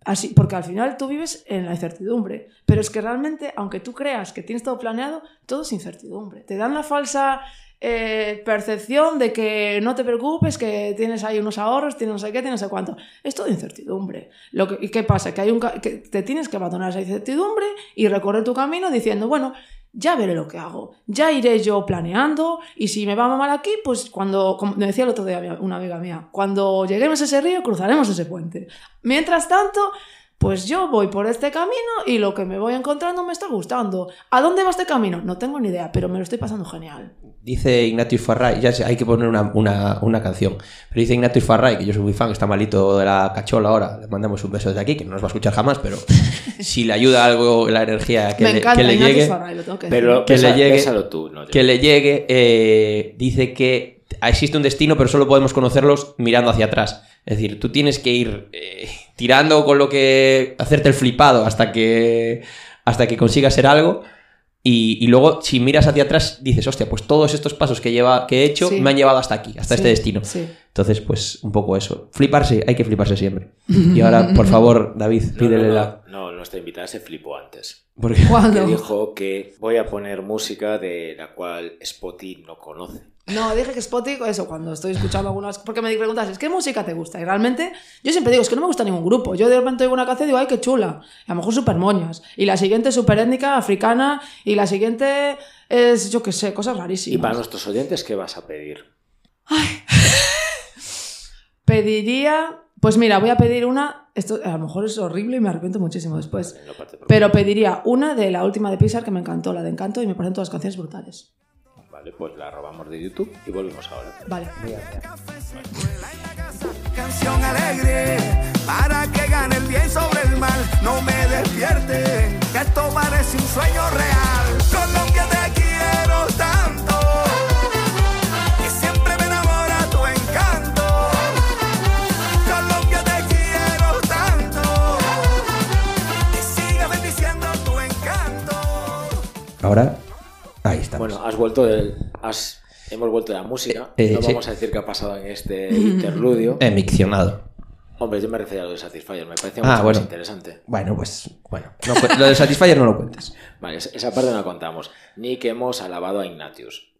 así, porque al final tú vives en la incertidumbre. Pero es que realmente, aunque tú creas que tienes todo planeado, todo es incertidumbre. Te dan la falsa eh, percepción de que no te preocupes, que tienes ahí unos ahorros, tienes no sé qué, tienes no sé cuánto. Es todo incertidumbre. Lo que, ¿Y qué pasa? Que, hay un, que te tienes que abandonar esa incertidumbre y recorrer tu camino diciendo, bueno, ya veré lo que hago, ya iré yo planeando y si me va mal aquí, pues cuando, como me decía el otro día una amiga mía, cuando lleguemos a ese río cruzaremos ese puente. Mientras tanto, pues yo voy por este camino y lo que me voy encontrando me está gustando. ¿A dónde va este camino? No tengo ni idea, pero me lo estoy pasando genial. Dice Ignatius Farray, ya sé, hay que poner una, una- una canción, pero dice Ignatius Farray, que yo soy muy fan, está malito de la cachola ahora, le mandamos un beso desde aquí, que no nos va a escuchar jamás, pero si le ayuda algo la energía que me le, encanta que le llegue, Farray, lo tengo que. Pero Que le llegue- tú, no que le llegue, eh, dice que existe un destino, pero solo podemos conocerlos mirando hacia atrás. Es decir, tú tienes que ir eh, tirando con lo que. hacerte el flipado hasta que. hasta que consigas ser algo. Y, y luego, si miras hacia atrás, dices, hostia, pues todos estos pasos que, lleva, que he hecho Sí. me han llevado hasta aquí, hasta Sí, este destino. Sí. Entonces, pues un poco eso. Fliparse, hay que fliparse siempre. Y ahora, por favor, David, No, pídele no, no, la. No, nuestra invitada se flipó antes. Porque... Dijo que voy a poner música de la cual Spotty no conoce. No, dije que Spotify, eso, cuando estoy escuchando algunas... Porque me preguntas, ¿qué música te gusta? Y realmente, yo siempre digo, es que no me gusta ningún grupo. Yo de repente oigo una canción y digo, ay, qué chula. Y a lo mejor súper moñas. Y la siguiente súper étnica, africana. Y la siguiente es, yo qué sé, cosas Y rarísimas. para nuestros oyentes, ¿qué vas a pedir? Pediría... Pues mira, voy a pedir una... Esto a lo mejor es horrible y me arrepiento muchísimo después. Pero pediría una de la última de Pixar que me encantó, la de Encanto, y me parecen todas las canciones brutales. Vale, pues la robamos de YouTube y volvemos ahora. Vale. Canción alegre para que gane el bien sobre el mal. No me despierte, que esto parece un sueño real. Colombia te quiero tanto, que siempre me enamora tu encanto. Colombia te quiero tanto, que siga bendiciendo tu encanto. Ahora, ahí estamos. Bueno, has vuelto del. Has, hemos vuelto de la música. Eh, eh, no sí. vamos a decir qué ha pasado en este interludio. Emiccionado. Hombre, yo me refería a lo de Satisfyer, me parece Ah, mucho bueno. más interesante. Bueno, pues, bueno. No lo del Satisfyer no lo cuentes. Vale, esa- parte no la contamos. Ni que hemos alabado a Ignatius.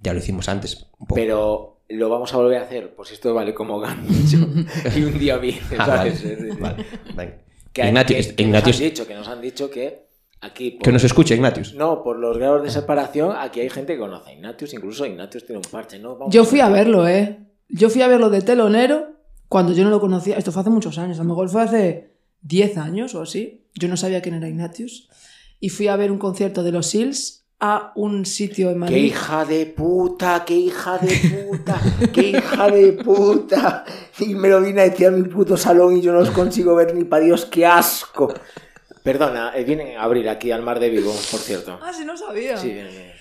Ya lo hicimos antes. un poco. Pero lo vamos a volver a hacer, por si esto vale como gancho. y un día viene, Ah, ¿sabes? vale. Vale, venga. Que, Ignatius, que- que Ignatius- nos han dicho, que nos han dicho que aquí... por- que nos escuche, Ignatius. No, por los grados de separación, aquí hay gente que conoce a Ignatius, incluso Ignatius tiene un parche, ¿no? Vamos Yo fui a verlo, ¿eh? Yo fui a verlo de telonero cuando yo no lo conocía. Esto fue hace muchos años, a lo mejor fue hace 10 años o así. Yo no sabía quién era Ignatius. Y fui a ver un concierto de los Seals a un sitio en ¡Qué Madrid. hija de puta! ¡Qué hija de puta! ¡Qué hija de puta! Y me lo vine a decir a mi puto salón y yo no los consigo ver ni para Dios, qué asco. Perdona, eh, vienen en abril aquí al mar de Vigo, por cierto. Ah, sí, no sabía. Sí, vienen, vienen.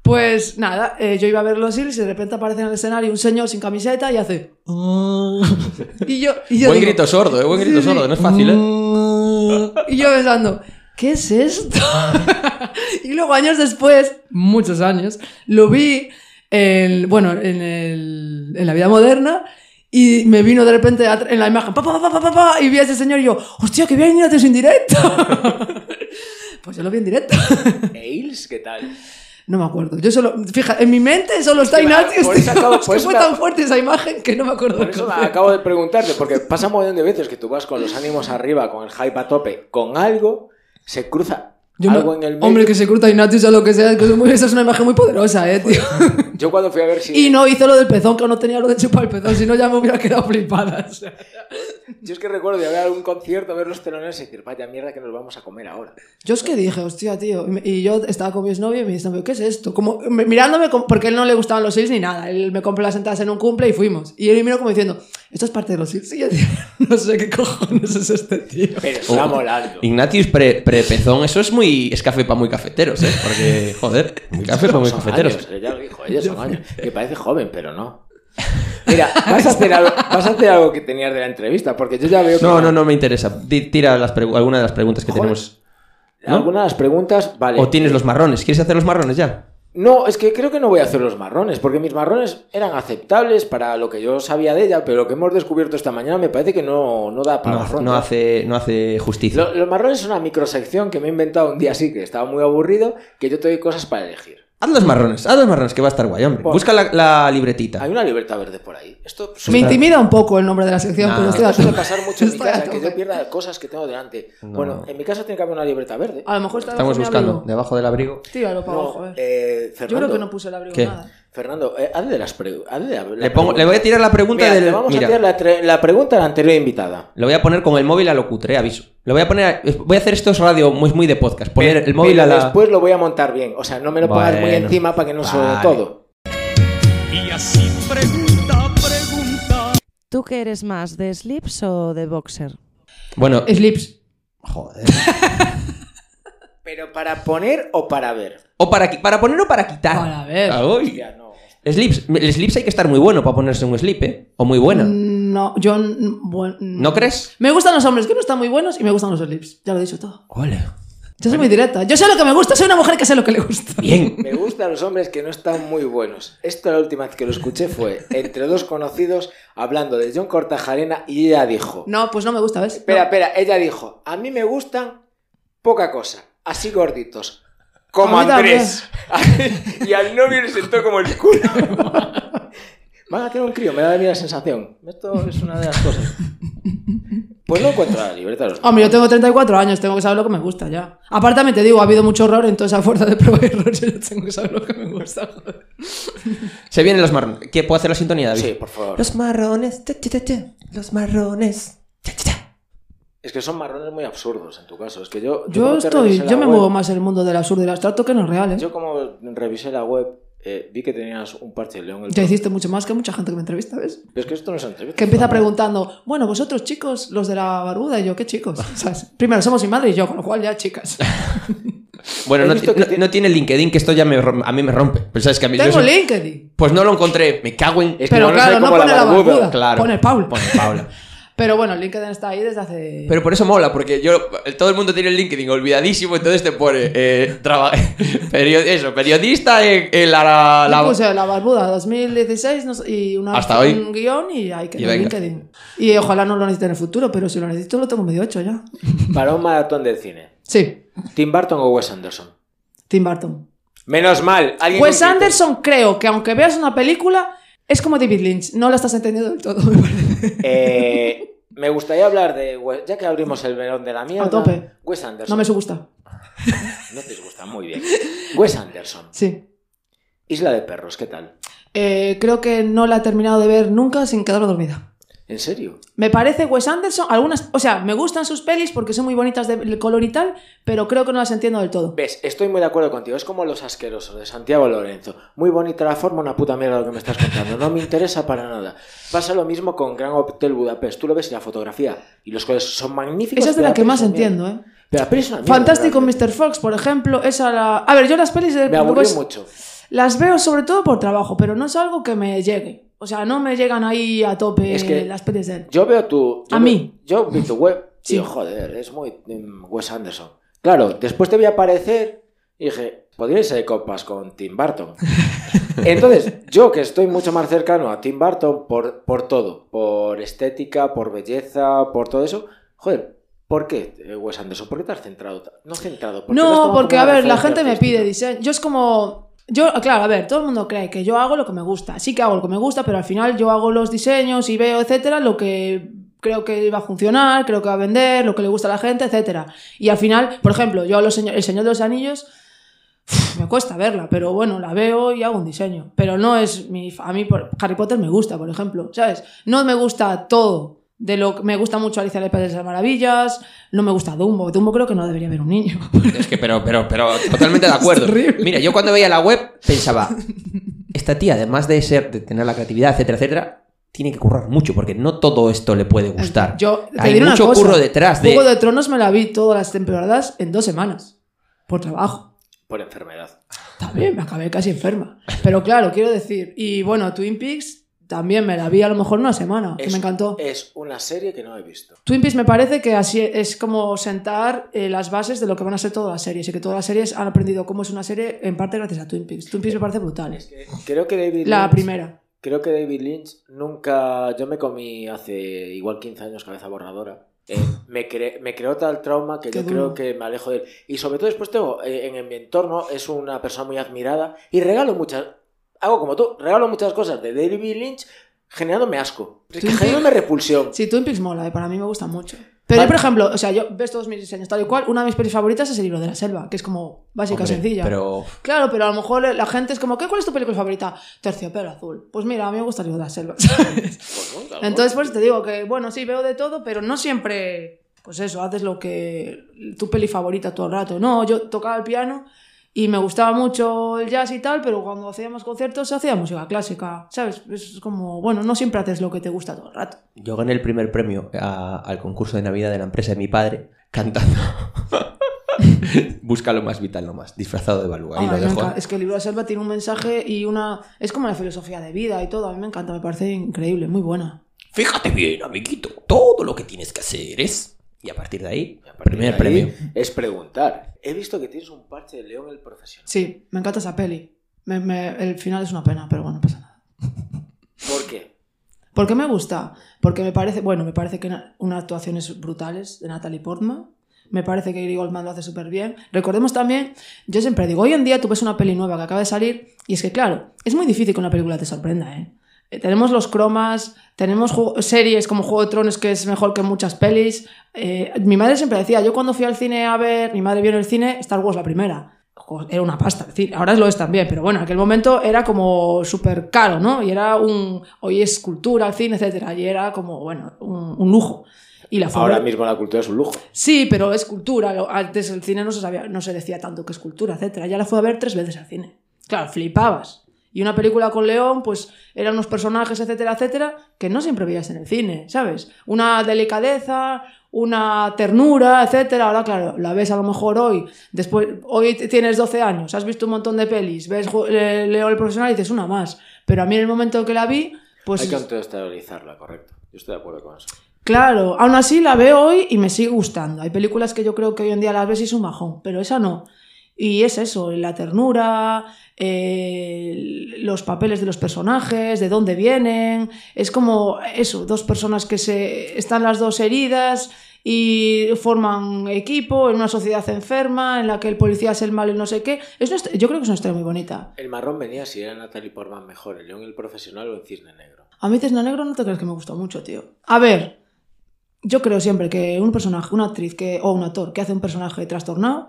Pues nada, eh, yo iba a ver los Seals y de repente aparece en el escenario un señor sin camiseta y hace... Y yo, y yo Buen digo- grito sordo, eh, buen grito sí. sordo, no es fácil, eh. Y yo pensando, ¿qué es esto? y luego años después, muchos años, lo vi en, bueno, en, el- en la vida moderna y me vino de repente en la imagen, pa, pa, pa, y vi a ese señor y yo, hostia, que bien Ignatius en directo. pues yo lo vi en directo. ¿Ailes? ¿Qué tal? No me acuerdo. Yo solo, fija, en mi mente solo está me- Ignatius. por eso tío. acabo- Es por que eso fue me- tan fuerte esa imagen que no me acuerdo. Por eso concierto. acabo de preguntarte, porque pasa un montón de veces que tú vas con los ánimos arriba, con el hype a tope, con algo, se cruza Yo algo en el medio. Hombre, que se curta Ignatius o lo que sea, esa es una imagen muy poderosa, eh, tío. Yo cuando fui a ver si... Y no hizo lo del pezón, que no tenía lo de chupar el pezón, si no ya me hubiera quedado flipada. o sea. Yo es que recuerdo de haber algún concierto, ver los teloneros y decir, vaya mierda que nos vamos a comer ahora. Yo es que dije, hostia, tío. y yo estaba con mi exnovio y me dice, ¿qué es esto? Como me- mirándome, porque a él no le gustaban los Seals ni nada. Él me compró las entradas en un cumple y fuimos. Y él me miró como diciendo, ¿esto es parte de los Seals? Y yo dije, no sé qué cojones es este tío. Pero está molando. Ignatius pre- pre-pezón, eso es muy. Es café para muy cafeteros, ¿eh? Porque, joder, muy café para muy cafeteros. años, ella lo dijo, ellos son años. Que parece joven, pero no. Mira, vas a hacer algo, vas a hacer algo que tenías de la entrevista, porque yo ya veo que No, no, no me interesa. Tira las alguna de las preguntas que Joder. tenemos. ¿no? Algunas de las preguntas, vale. O tienes los marrones. ¿Quieres hacer los marrones ya? No, es que creo que no voy a hacer los marrones, porque mis marrones eran aceptables para lo que yo sabía de ella, pero lo que hemos descubierto esta mañana me parece que no, no da para No, marrón. no hace, no hace justicia. Lo- los marrones es una microsección que me he inventado un día así, que estaba muy aburrido, que yo te doy cosas para elegir. Haz los marrones, haz los marrones, que va a estar guay, hombre. Bueno. Busca la, la libretita. Hay una libertad verde por ahí. Esto Me intimida un poco el nombre de la sección, pero estoy Esto suele pasar mucho en mi casa, que yo pierda cosas que tengo delante. No. Bueno, en mi casa tiene que haber una libreta verde. A lo mejor está Estamos buscando, abrigo. debajo del abrigo. Tíralo para No, abajo, a ver. eh, Yo creo que no puse el abrigo ¿Qué? nada. Fernando, eh, hazle las pre- hazle la- la Le, pongo, pregunta. le voy a tirar la pregunta Mira, del. le vamos mira, a tirar la, pregunta a la anterior invitada. Lo voy a poner con el móvil a lo cutre, aviso. Le voy a poner. Voy a hacer esto es radio muy, muy de podcast. Poner Pero- el móvil pero a la. Después lo voy a montar bien. O sea, no me lo pongas muy encima para que no suene Vale. todo. Y así pregunta, pregunta. ¿Tú qué eres más, de slips o de boxer? Bueno, Slips. joder. Pero para poner o para ver. O para, para poner o para quitar. Para ver. Ah, uy. Ya, no. Slips. El slips hay que estar muy bueno para ponerse un slip, ¿eh? O muy buena. No, yo. mm, bueno, ¿No crees? Me gustan los hombres que no están muy buenos y me gustan los slips. Ya lo he dicho todo. Ole. Yo soy muy directa. Yo sé lo que me gusta, soy una mujer que sé lo que le gusta. Bien. Me gustan los hombres que no están muy buenos. Esto la última vez que lo escuché fue entre dos conocidos hablando de John Cortajarena y ella dijo... No, pues no me gusta, ¿ves? Espera, No. espera, ella dijo, a mí me gustan poca cosa, así gorditos, como A Andrés. y al novio le sentó como el culo. Van a tener un crío, me da a mí la sensación. Esto es una de las cosas. Pues no encuentro la libreta de los Hombre, yo tengo 34 años, tengo que saber lo que me gusta ya. Aparte, también te digo, ha habido mucho horror en toda esa fuerza de prueba y error. Yo tengo que saber lo que me gusta, joder. Se vienen los marrones. ¿Qué puedo hacer la sintonía, David? Sí, por favor. Los marrones. cha, cha, cha. Los marrones. Es que son marrones muy absurdos en tu caso. Es que yo. Yo estoy, la yo me web- muevo más en el mundo del absurdo y el abstracto que en el real, ¿eh? Yo, como revisé la web, eh, vi que tenías un parche de león. en el Ya hiciste mucho más que mucha gente que me entrevista, ¿ves? Pero es que esto no es entrevista. Que empieza ¿no? preguntando, bueno, vosotros chicos, los de la barbuda, y yo, ¿qué chicos? ¿Sabes? Primero somos mi madre y yo, con lo cual ya chicas. Bueno, no, tiene- no tiene LinkedIn, que esto ya me, a mí me rompe. Pero sabes que a mí yo Tengo soy- LinkedIn. Pues no lo encontré. Me cago en. Es que Pero no lo claro, no pone la barbuda. barbuda, Claro. pone Paul. Pone Paula. Pero bueno, LinkedIn está ahí desde hace... Pero por eso mola, porque yo todo el mundo tiene el LinkedIn olvidadísimo, entonces te pone eh, traba- eso, periodista en, en la, la- Yo puse la barbuda 2016 no sé, y una, Hasta hoy. un guion y hay que Y. LinkedIn. Y ojalá no lo necesite en el futuro, pero si lo necesito lo tengo medio hecho ya. Para un maratón del cine. Sí, ¿Tim Burton o Wes Anderson? Tim Burton. Menos mal. ¿alguien Wes? Anderson creo que aunque veas una película es como David Lynch, no la estás entendiendo del todo, me parece. Eh, me gustaría hablar de. Ya que abrimos el melón de la mierda. A tope. Wes Anderson. No me gusta. No te gusta, muy bien. Wes Anderson. Sí. Isla de perros, ¿qué tal? Eh, creo que no la he terminado de ver nunca sin quedarme dormida. ¿En serio? Me parece Wes Anderson, algunas, o sea, me gustan sus pelis porque son muy bonitas de color y tal, pero creo que no las entiendo del todo. Ves, estoy muy de acuerdo contigo. Es como Los Asquerosos de Santiago Lorenzo. Muy bonita la forma, una puta mierda lo que me estás contando. No me interesa para nada. Pasa lo mismo con Gran Hotel Budapest. Tú lo ves y la fotografía y los colores son magníficos. Esa es de la que más entiendo, ¿eh? Pero la peli es una mierda, Fantástico. Mr. Fox, por ejemplo, esa la... A ver, yo las pelis de Me aburrió mucho. las veo sobre todo por trabajo, pero no es algo que me llegue. O sea, no me llegan ahí a tope Es que las él. Yo veo tu. yo A veo- mí. Yo vi tu web. Sí. Sí. joder, es muy mm, Wes Anderson. Claro, después te voy a aparecer y dije, podríais ser copas con Tim Burton. Entonces, yo que estoy mucho más cercano a Tim Burton por, por todo, por estética, por belleza, por todo eso, joder, ¿por qué eh, Wes Anderson? ¿Por qué te has centrado? No centrado. ¿por No, porque a ver, la gente me pide diseño. Yo es como. Yo, claro, a ver, todo el mundo cree que yo hago lo que me gusta. Sí que hago lo que me gusta, pero al final yo hago los diseños y veo, etcétera, lo que creo que va a funcionar, creo que va a vender, lo que le gusta a la gente, etcétera. Y al final, por ejemplo, yo los señor- El Señor de los Anillos. Me cuesta verla, pero bueno, la veo y hago un diseño. Pero no es mi. A mí Harry Potter me gusta, por ejemplo, ¿sabes? No me gusta todo. De lo que me gusta mucho Alicia en el País de las Maravillas, no me gusta Dumbo. Dumbo creo que no debería ver un niño. Es que, pero, pero, pero, totalmente de acuerdo. Mira, yo cuando veía la web pensaba, esta tía, además de ser, de tener la creatividad, etcétera, etcétera, tiene que currar mucho, porque no todo esto le puede gustar. Yo te Hay diré una mucho cosa, curro detrás de. Juego de Tronos me la vi todas las temporadas en dos semanas. Por trabajo. Por enfermedad. También me acabé casi enferma. Pero claro, quiero decir. Y bueno, Twin Peaks también me la vi a lo mejor una semana, que Es- me encantó. Es una serie que no he visto. Twin Peaks me parece que así es como sentar eh, las bases de lo que van a ser todas las series. Y que todas las series han aprendido cómo es una serie en parte gracias a Twin Peaks. Twin Peaks me parece brutal. Es que creo que David La Lynch- primera. Creo que David Lynch nunca. Yo me comí hace igual 15 años cabeza borradora. Eh, me, cre- me creó tal trauma que Qué yo duro. creo que me alejo de él. Y sobre todo después tengo eh, en, mi entorno, es una persona muy admirada y regalo muchas. Hago como tú, regalo muchas cosas de David Lynch generándome asco. Que generándome repulsión. Sí, Twin Peaks mola, eh, para mí me gusta mucho. Pero yo, por ejemplo, o sea, yo ves todos mis diseños tal y cual, una de mis pelis favoritas es el libro de la selva, que es como básica, Hombre, sencilla. Pero. Claro, pero a lo mejor la gente es como, ¿qué, ¿cuál es tu película favorita? Terciopelo azul. Pues mira, a mí me gusta el libro de la selva. Pues Entonces, por eso te digo que, bueno, sí, veo de todo, pero no siempre, pues eso, haces lo que, tu peli favorita todo el rato. No, yo tocaba el piano y me gustaba mucho el jazz y tal, pero cuando hacíamos conciertos hacía música clásica, ¿sabes? Es como, bueno, no siempre haces lo que te gusta todo el rato. Yo gané el primer premio a- al concurso de Navidad de la empresa de mi padre cantando. Busca lo más vital nomás, disfrazado de Balú. Ahí Ah, lo me dejo. enca- Es que el libro de selva tiene un mensaje y una... Es como la filosofía de vida y todo. A mí me encanta, me parece increíble, muy buena. Fíjate bien, amiguito. Todo lo que tienes que hacer es Y a partir de ahí, partir primer de ahí premio. Es preguntar. He visto que tienes un parche de León el profesional. Sí, me encanta esa peli. Me- me- el final es una pena, pero bueno, no pasa nada. ¿Por qué? ¿Por qué me gusta? Porque me parece, bueno, me parece que na- unas actuaciones brutales de Natalie Portman. Me parece que Gary Goldman lo hace súper bien. Recordemos también, yo siempre digo, hoy en día tú ves una peli nueva que acaba de salir y es que, claro, es muy difícil que una película te sorprenda, ¿eh? Eh, Tenemos los cromas, tenemos juego- series como Juego de Tronos que es mejor que muchas pelis. Eh, mi madre siempre decía, yo cuando fui al cine a ver, mi madre vio en el cine Star Wars la primera. Era una pasta, el cine. ahora lo es también, pero bueno, en aquel momento era como súper caro, ¿no? Y era un. Hoy es cultura, el cine, etcétera. Y era como, bueno, un, un lujo. Y la Ahora mismo la cultura es un lujo. Sí, pero es cultura. Antes el cine no se, sabía, no se decía tanto que es cultura, etcétera. Ya la fue a ver tres veces al cine. Claro, flipabas. Y una película con León, pues eran unos personajes, etcétera, etcétera, que no siempre veías en el cine, ¿sabes? Una delicadeza, una ternura, etcétera. Ahora, claro, la ves a lo mejor hoy. Después, hoy tienes 12 años, has visto un montón de pelis, ves Ju- Le- León el profesional y dices una más. Pero a mí en el momento que la vi, pues. Hay que contextualizarla, correcto. Yo estoy de acuerdo con eso. Claro, aún así la veo hoy y me sigue gustando. Hay películas que yo creo que hoy en día las ves y es un bajón, pero esa no. Y es eso, la ternura, eh, los papeles de los personajes, de dónde vienen. Es como eso, dos personas que se están las dos heridas y forman equipo en una sociedad enferma en la que el policía es el malo y no sé qué. Es una yo creo que es una historia muy bonita. El marrón venía si era Natalie Portman mejor, el León el profesional o en Cisne Negro. A mí Cisne Negro no te crees que me gustó mucho, tío. A ver, yo creo siempre que un personaje, una actriz que, o un actor que hace un personaje trastornado,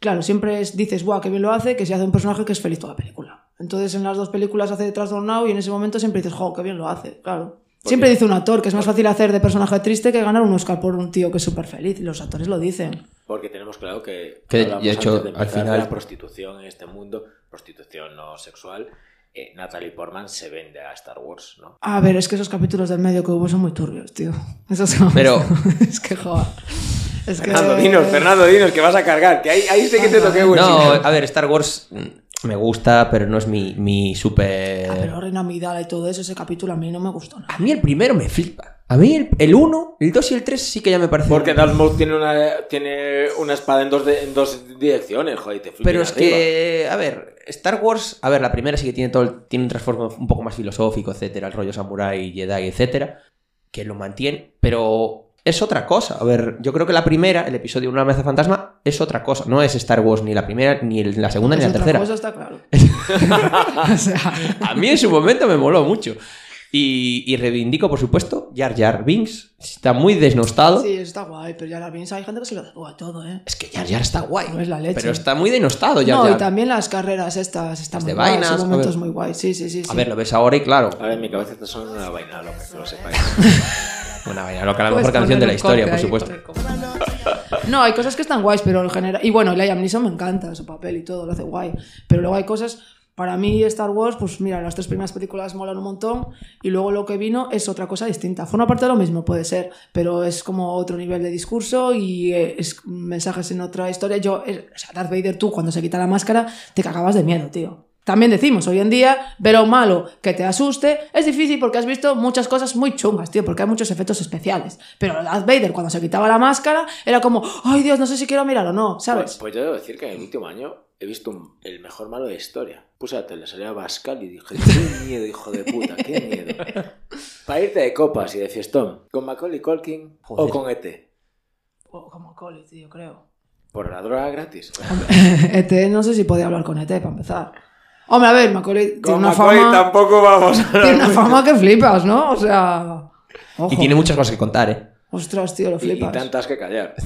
claro, siempre es- dices, guau, qué bien lo hace, que si hace un personaje que es feliz toda la película. Entonces en las dos películas hace de trastornado y en ese momento siempre dices, jo, qué bien lo hace, claro. Siempre dice un actor que es más fácil hacer de personaje triste que ganar un Oscar por un tío que es súper feliz. Y los actores lo dicen. Porque tenemos claro que, Que, de hecho, antes de al final- la prostitución en este mundo, prostitución no sexual, eh, Natalie Portman se vende a Star Wars, ¿no? A ver, es que esos capítulos del medio que hubo son muy turbios, tío. Esos son... Pero- es que, joder. Es que... Fernando, dinos, Fernando, dinos, que vas a cargar, que ahí, ahí sé que te toqué buen No, a ver, Star Wars me gusta, pero no es mi, mi Ah, súper... pero Reina Amidala y todo eso, ese capítulo a mí no me gustó nada. A mí el primero me flipa. A mí el- el 1, el 2 y el 3 sí que ya me parece... Porque Darth Maul tiene una, tiene una espada en dos, de- en dos direcciones, joder, y te flipas Pero es arriba. que, a ver, Star Wars, a ver, la primera sí que tiene todo, el- tiene un trasfondo un poco más filosófico, etcétera, el rollo samurai, Jedi, etcétera, que lo mantiene, pero es otra cosa. A ver, yo creo que la primera, el episodio Una amenaza fantasma, es otra cosa. No es Star Wars ni la primera, ni el- la segunda, ni la tercera. cosa está claro. o sea, A mí en su momento me moló mucho. Y, y reivindico, por supuesto, Jar Jar Binks. Está muy desnostado. sí, está guay, pero ya la piensa, hay gente que se lo da todo, ¿eh? Es que Jar Jar está guay. No es la leche. Pero está muy denostado Jar no, Jar. y también las carreras estas están Las muy de guays, vainas, son a momentos ver. muy guay. Sí, sí, sí. A sí. ver, lo ves ahora y claro. Ahora en mi cabeza está sonando una vaina loca, que lo sepáis. Una vaina loca, la Puedes mejor canción de la historia, por supuesto. No, hay cosas que están guays, pero en general. Y bueno, Liam Neeson me encanta su papel y todo, lo hace guay. Pero luego hay cosas. Para mí, Star Wars, pues mira, las tres primeras películas molan un montón. Y luego lo que vino es otra cosa distinta. Forma parte de lo mismo, puede ser. Pero es como otro nivel de discurso y eh, es mensajes en otra historia. Yo, eh, o sea, Darth Vader, tú cuando se quita la máscara, te cagabas de miedo, tío. También decimos, hoy en día, ver a un malo que te asuste es difícil porque has visto muchas cosas muy chungas, tío, porque hay muchos efectos especiales. Pero Darth Vader, cuando se quitaba la máscara, era como, ay Dios, no sé si quiero mirar o no, Pues, ¿sabes? pues yo debo decir que en el último año he visto un- el mejor malo de historia. Puse la tele, salía Bascal y dije, qué miedo, hijo de puta, qué miedo. Para irte de copas y de fiestón, con Macaulay Culkin o Joder. con ET. O como Coli, tío, creo. Por la droga gratis. ET, no sé si podía hablar con ET para empezar. Hombre, a ver, Macaulay tiene una Macaulay fama. tampoco vamos a Tiene una fama que flipas, ¿no? O sea. Ojo. Y tiene muchas cosas que contar, ¿eh? Ostras, tío, lo Y, y flipas. tantas que callar.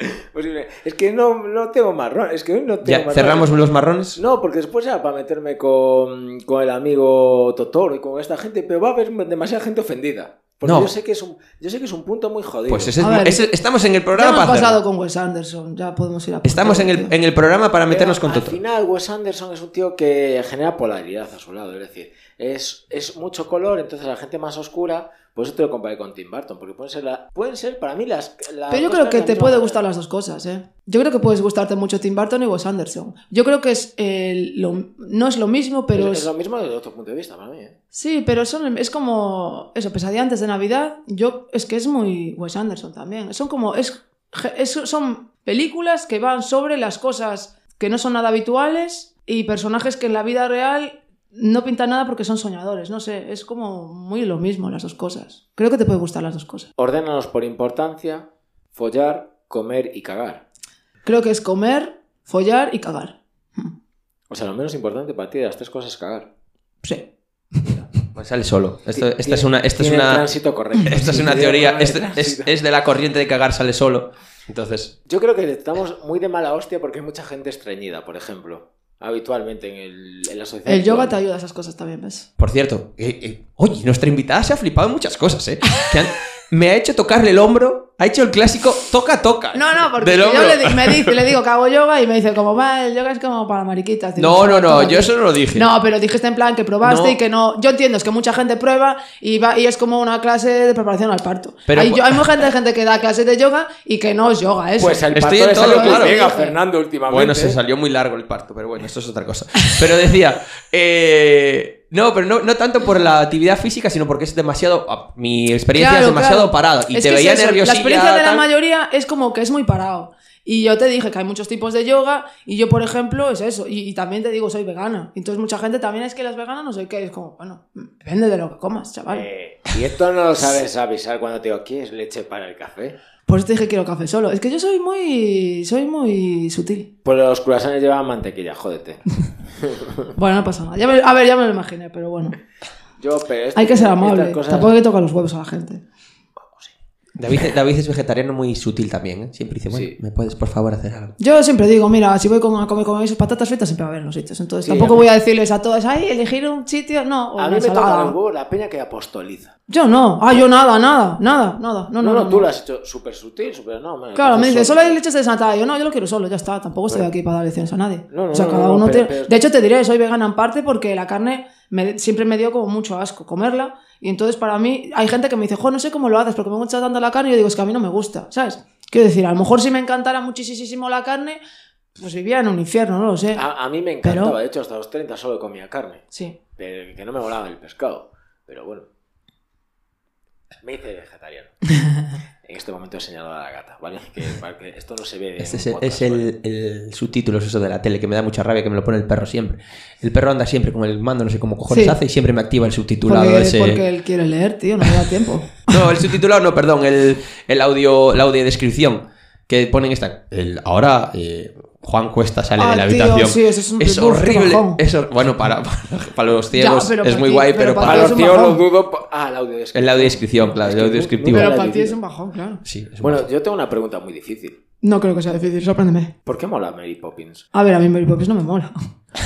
Es que no, no tengo marrón. Es que hoy no tengo Ya, marrón. cerramos los marrones. No, porque después ya para meterme con, con el amigo Totoro y con esta gente, pero va a haber demasiada gente ofendida. Porque No. yo sé que es un, yo sé que es un punto muy jodido. Pues ese es- ver, ese- estamos en el Ya programa hemos para pasado hacerlo. con Wes Anderson, ya podemos ir a Estamos todo, en el, en el programa para Pero meternos con al Totoro. final, Wes Anderson es un tío que genera polaridad a su lado. Es decir, es, es mucho color, entonces la gente más oscura Por eso te lo comparé con Tim Burton, porque pueden ser, la- pueden ser para mí las. las Pero yo creo que te puede gustar las dos cosas, ¿eh? Yo creo que puedes gustarte mucho Tim Burton y Wes Anderson. Yo creo que es eh, lo- no es lo mismo, pero es, es, es lo mismo desde otro punto de vista para mí. ¿eh? sí, pero son, es como eso, pesadilla antes de Navidad. Yo es que es muy Wes Anderson también. Son como es, es- son películas que van sobre las cosas que no son nada habituales y personajes que en la vida real no pintan nada porque son soñadores. No sé, es como muy lo mismo las dos cosas. Creo que te puede gustar las dos cosas. Ordénanos por importancia: follar, comer y cagar. Creo que es comer, follar y cagar. O sea, lo menos importante para ti de las tres cosas es cagar. Sí. Pues sale solo. Esto, esta Tiene- es una, esto es una, tránsito correcto. esta es una teoría. Es, es de la corriente de cagar sale solo. Entonces, Yo creo que estamos muy de mala hostia porque hay mucha gente estreñida, por ejemplo. Habitualmente en, el, en la sociedad. El yoga te ayuda a esas cosas también, ¿ves? por cierto, eh, eh, oye, nuestra invitada se ha flipado en muchas cosas, ¿eh? Que han- me ha hecho tocarle el hombro, ha hecho el clásico toca, toca. No, no, porque yo le, di- me dice, le digo que hago yoga y me dice, como va, el yoga es como para mariquitas. Digo, No, no, no, "Toma, yo tío". eso no lo dije. No, pero dijiste en plan que probaste No. y que no. Yo entiendo, es que mucha gente prueba y va y es como una clase de preparación al parto. Pero hay, pu- yo- hay mucha gente, gente que da clases de yoga y que no es yoga eso. Pues el Estoy en le todo, salió claro. Fernando últimamente. Bueno, se salió muy largo el parto, pero bueno, esto es otra cosa. Pero decía, eh, no, pero no, no tanto por la actividad física, sino porque es demasiado. ah, Mi experiencia Claro, es demasiado claro. parada. Y Es te que es veía eso, nerviosilla. La experiencia de la tal. mayoría es como que es muy parado. Y yo te dije que hay muchos tipos de yoga y yo, por ejemplo, es eso. Y, y también te digo, soy vegana. Entonces mucha gente también es que las veganas no sé qué. Es como, bueno, depende de lo que comas, chaval. Eh, y esto no lo sabes avisar cuando te digo, ¿quieres leche para el café? Por eso te dije quiero café solo. Es que yo soy muy, soy muy sutil. Pues los croissants llevan mantequilla, jódete. Bueno, no pasa nada. Ya me- a ver, ya me lo imaginé, pero bueno. Yo, pero esto- Hay que ser amable. cosas- Tampoco hay que tocar los huevos a la gente. David, David es vegetariano muy sutil también, ¿eh? Siempre dice, bueno, Sí. ¿me puedes por favor hacer algo? Yo siempre digo, mira, si voy con, a comer con esos patatas fritas, siempre va a haber en los sitios. Entonces Sí, tampoco a voy a decirles a todos, ay, elegir un sitio, no. O A mí me toca huevos la peña que apostoliza. Yo no. Ah, yo nada, nada, nada, nada. No, No, no, no, no. tú lo has hecho súper sutil, súper no. me Claro, me dice, solo. hay leches desanatadas. Yo no, yo lo quiero solo, ya está. Tampoco estoy aquí para dar lecciones a nadie. No, no, o sea, no, cada no, uno pero- tiene- pero- De hecho, te diré, soy vegana en parte porque la carne me- siempre me dio como mucho asco comerla. Y entonces, para mí, hay gente que me dice, jo, no sé cómo lo haces porque me gusta tanto la carne. Y yo digo, es que a mí no me gusta, ¿sabes? Quiero decir, a lo mejor si me encantara muchísimo la carne, pues vivía en un infierno, no lo sé. A, a mí me encantaba, Pero- de hecho, hasta los 30 solo comía carne. Sí. Pero que no me volaba el pescado. Pero bueno. Me hice vegetariano. en este momento he señalado a la gata, ¿vale? Que, para que esto no se ve. Este es, el- podcast, es ¿vale? el, subtítulo es eso de la tele que me da mucha rabia que me lo pone el perro siempre. El perro anda siempre con el mando, no sé cómo cojones Sí. hace, y siempre me activa el subtitulado Porque, ese. porque él quiere leer, tío, no me da tiempo. No, el subtitulado no, perdón, el, el audio, la audiodescripción que ponen esta. El, ahora eh, Juan Cuesta sale Ah, de la tío, habitación. sí, eso es un es horrible. bajón. Es hor- bueno, para, para, para los ciegos pero es muy guay, pero para para, los bajón. lo dudo. Ah, el audio en la audiodescripción, claro, Es el que audiodescriptivo. nunca Pero la para ti es un bajón, claro. Sí, es un Bueno, bajón. yo tengo una pregunta muy difícil. No creo que sea difícil, sorpréndeme. ¿Por qué mola Mary Poppins? A ver, a mí Mary Poppins no me mola.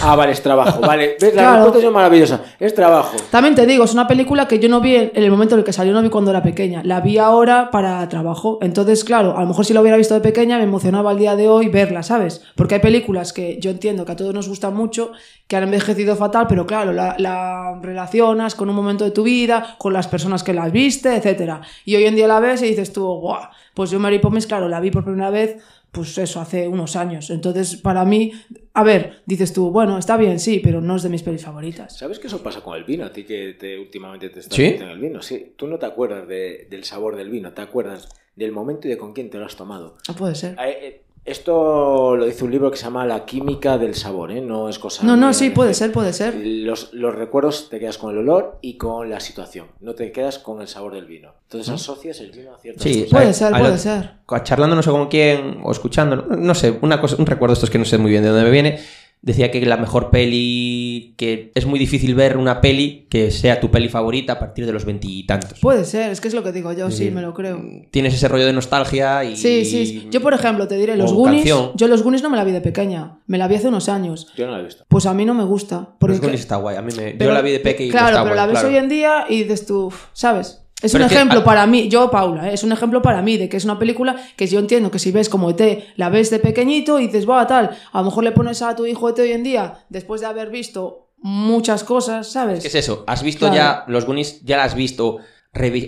Ah, vale, es trabajo. Vale, ves, la Claro. es maravillosa. Es trabajo. También te digo, es una película que yo no vi en el momento en el que salió, no vi cuando era pequeña. La vi ahora para trabajo. Entonces, claro, a lo mejor si lo hubiera visto de pequeña me emocionaba al día de hoy verla, ¿sabes? Porque hay películas que yo entiendo que a todos nos gustan mucho, que han envejecido fatal, pero claro, la, la relacionas con un momento de tu vida, con las personas que las viste, etcétera. Y hoy en día la ves y dices tú, guau, pues yo Mary Poppins, claro, la vi por primera vez pues eso, hace unos años. Entonces, para mí, a ver, dices tú, bueno, está bien, sí, pero no es de mis pelis favoritas. ¿Sabes que eso pasa con el vino? A ti que te, últimamente te estás ¿Sí? metiendo en el vino. Sí, tú no te acuerdas de- del sabor del vino, te acuerdas del momento y de con quién te lo has tomado. No puede ser. Eh, eh, Esto lo dice un libro que se llama La química del sabor, ¿eh? No es cosa... No, no, sí, es puede ser, puede ser. Los, los recuerdos te quedas con el olor y con la situación. No te quedas con el sabor del vino. Entonces asocias el vino a ciertas Sí, cosas. Puede ser, puede ser. Charlando no sé con quién, o escuchando, no, no sé, una cosa, un recuerdo estos que no sé muy bien de dónde me viene. Decía que la mejor peli, que es muy difícil ver una peli que sea tu peli favorita a partir de los veintitantos. Puede ser, es que es lo que digo yo, sí, me lo creo. Tienes ese rollo de nostalgia y... Sí, sí. Yo, por ejemplo, te diré, los o Goonies. canción. Yo los Goonies no me la vi de pequeña, me la vi hace unos años. Yo no lo he visto. Pues a mí no me gusta. Porque Los Goonies está guay, a mí me... pero- yo la vi de peque y Claro, está pero guay, la ves claro. hoy en día y dices tú, ¿sabes? Es Pero un es ejemplo para mí, yo, Paula, ¿eh? es un ejemplo para mí de que es una película que yo entiendo que si ves como ET, la ves de pequeñito y dices, va, tal, a lo mejor le pones a tu hijo ET hoy en día, después de haber visto muchas cosas, ¿sabes? ¿Qué es eso? ¿Has visto Claro. ya los Goonies? ¿Ya la has visto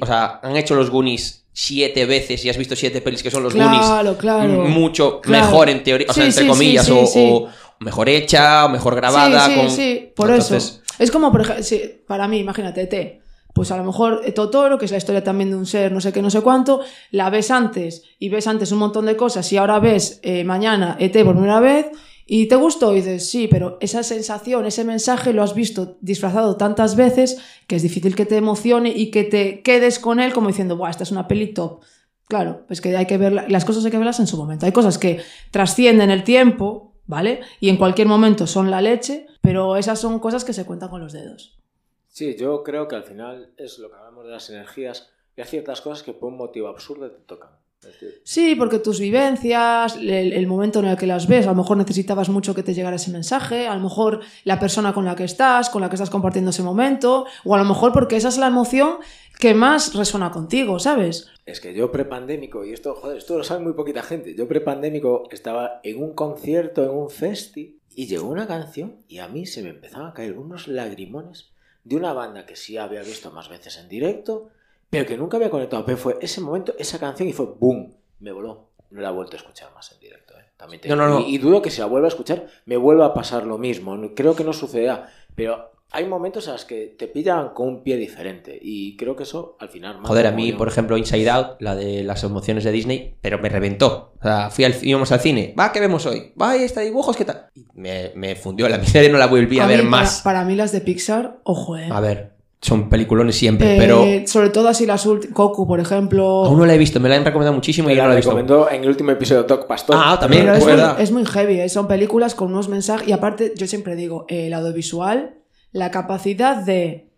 o sea, han hecho los Goonies siete veces y has visto siete pelis que son los Claro, Goonies claro. mucho Claro. mejor en teoría, o sea, entre sí, comillas, sí, o, mejor hecha, o mejor grabada. Sí, sí, con- sí, por Entonces, eso. Es como, por ejemplo, para mí, imagínate, ET. Pues a lo mejor Totoro, que es la historia también de un ser, no sé qué, no sé cuánto, la ves antes y ves antes un montón de cosas y ahora ves eh, mañana ET por primera vez y te gustó y dices, sí, pero esa sensación, ese mensaje lo has visto disfrazado tantas veces que es difícil que te emocione y que te quedes con él como diciendo, Buah, esta es una peli top. Claro, pues que hay que ver las cosas hay que verlas en su momento. Hay cosas que trascienden el tiempo, ¿vale? Y en cualquier momento son la leche, pero esas son cosas que se cuentan con los dedos. Sí, yo creo que al final es lo que hablamos de las energías. Y hay ciertas cosas que por un motivo absurdo te tocan. Sí, porque tus vivencias, el, el momento en el que las ves, a lo mejor necesitabas mucho que te llegara ese mensaje, a lo mejor la persona con la que estás, con la que estás compartiendo ese momento, o a lo mejor porque esa es la emoción que más resuena contigo, ¿sabes? Es que yo prepandémico, y esto, joder, esto lo sabe muy poquita gente. Yo prepandémico estaba en un concierto, en un festi, y llegó una canción y a mí se me empezaban a caer unos lagrimones de una banda que sí había visto más veces en directo, pero que nunca había conectado. Pero fue ese momento, esa canción, y fue boom, me voló. No la he vuelto a escuchar más en directo. ¿eh? También te No, digo. no, no. Y, y dudo que si la vuelva a escuchar, me vuelva a pasar lo mismo. Creo que no sucederá, pero hay momentos en los que te pillan con un pie diferente, y creo que eso al final. Joder, a mí, por ejemplo, Inside Out, la de las emociones de Disney, pero me reventó. O sea, fui al, íbamos al cine. Va, ¿qué vemos hoy? Va, ahí está dibujos, ¿qué tal? Y me, me fundió la miseria y no la volví a, mí, ver más. Para, mí las de Pixar, ojo, eh. A ver, son peliculones siempre, Eh, pero Sobre todo así las últimas. Coco, por ejemplo. aún no la he visto. Me la han recomendado muchísimo y no la la he visto. recomendó en el último episodio de Doc Pastor. Ah, también, Pero es, muy, verdad. es muy heavy, ¿eh? son películas con unos mensajes. Y aparte, yo siempre digo, eh, el audiovisual, la capacidad de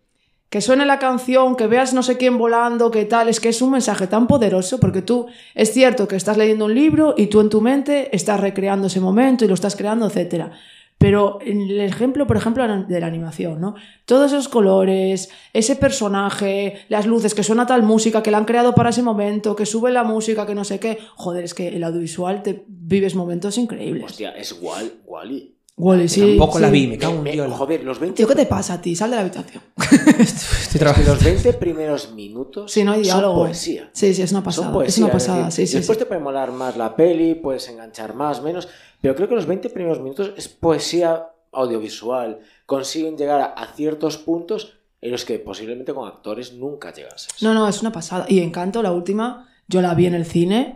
que suene la canción, que veas no sé quién volando, que tal, es que es un mensaje tan poderoso, porque tú, es cierto que estás leyendo un libro y tú en tu mente estás recreando ese momento y lo estás creando, etcétera. Pero en el ejemplo, por ejemplo, de la animación, ¿no? Todos esos colores, ese personaje, las luces, que suena tal música, que la han creado para ese momento, que sube la música, que no sé qué. Joder, es que el audiovisual te vivies momentos increíbles. Hostia, es Wall, Wally. Wall-E, sí. Tampoco sí. la vi, me cago en Dios. Joder, los 20, Tío, ¿qué te pasa a ti? Sal de la habitación. Estoy es que trabajando. los 20 primeros minutos Si no hay diálogo. son poesía. Sí, sí, es una Son pasada. poesía. es una es pasada, decir, sí, sí. Después sí. te puede molar más la peli, puedes enganchar más, menos. Pero creo que los 20 primeros minutos es poesía audiovisual. Consiguen llegar a, a ciertos puntos en los que posiblemente con actores nunca llegases. No, no, es una pasada. Y Encanto, la última, yo la vi en el cine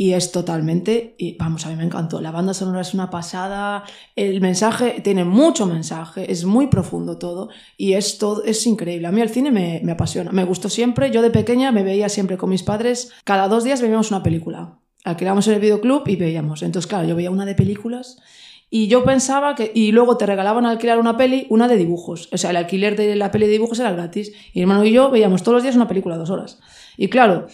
y es totalmente, y vamos, a mí me encantó. La banda sonora es una pasada, el mensaje tiene mucho mensaje, es muy profundo todo y es es increíble. A mí el cine me, me apasiona, me gustó siempre. Yo de pequeña me veía siempre con mis padres, cada dos días veíamos una película. Alquilábamos en el videoclub y veíamos. Entonces, claro, yo veía una de películas y yo pensaba que. Y luego te regalaban al alquilar una peli, una de dibujos. O sea, el alquiler de la peli de dibujos era gratis. Y mi hermano y yo veíamos todos los días una película, dos horas. Y claro,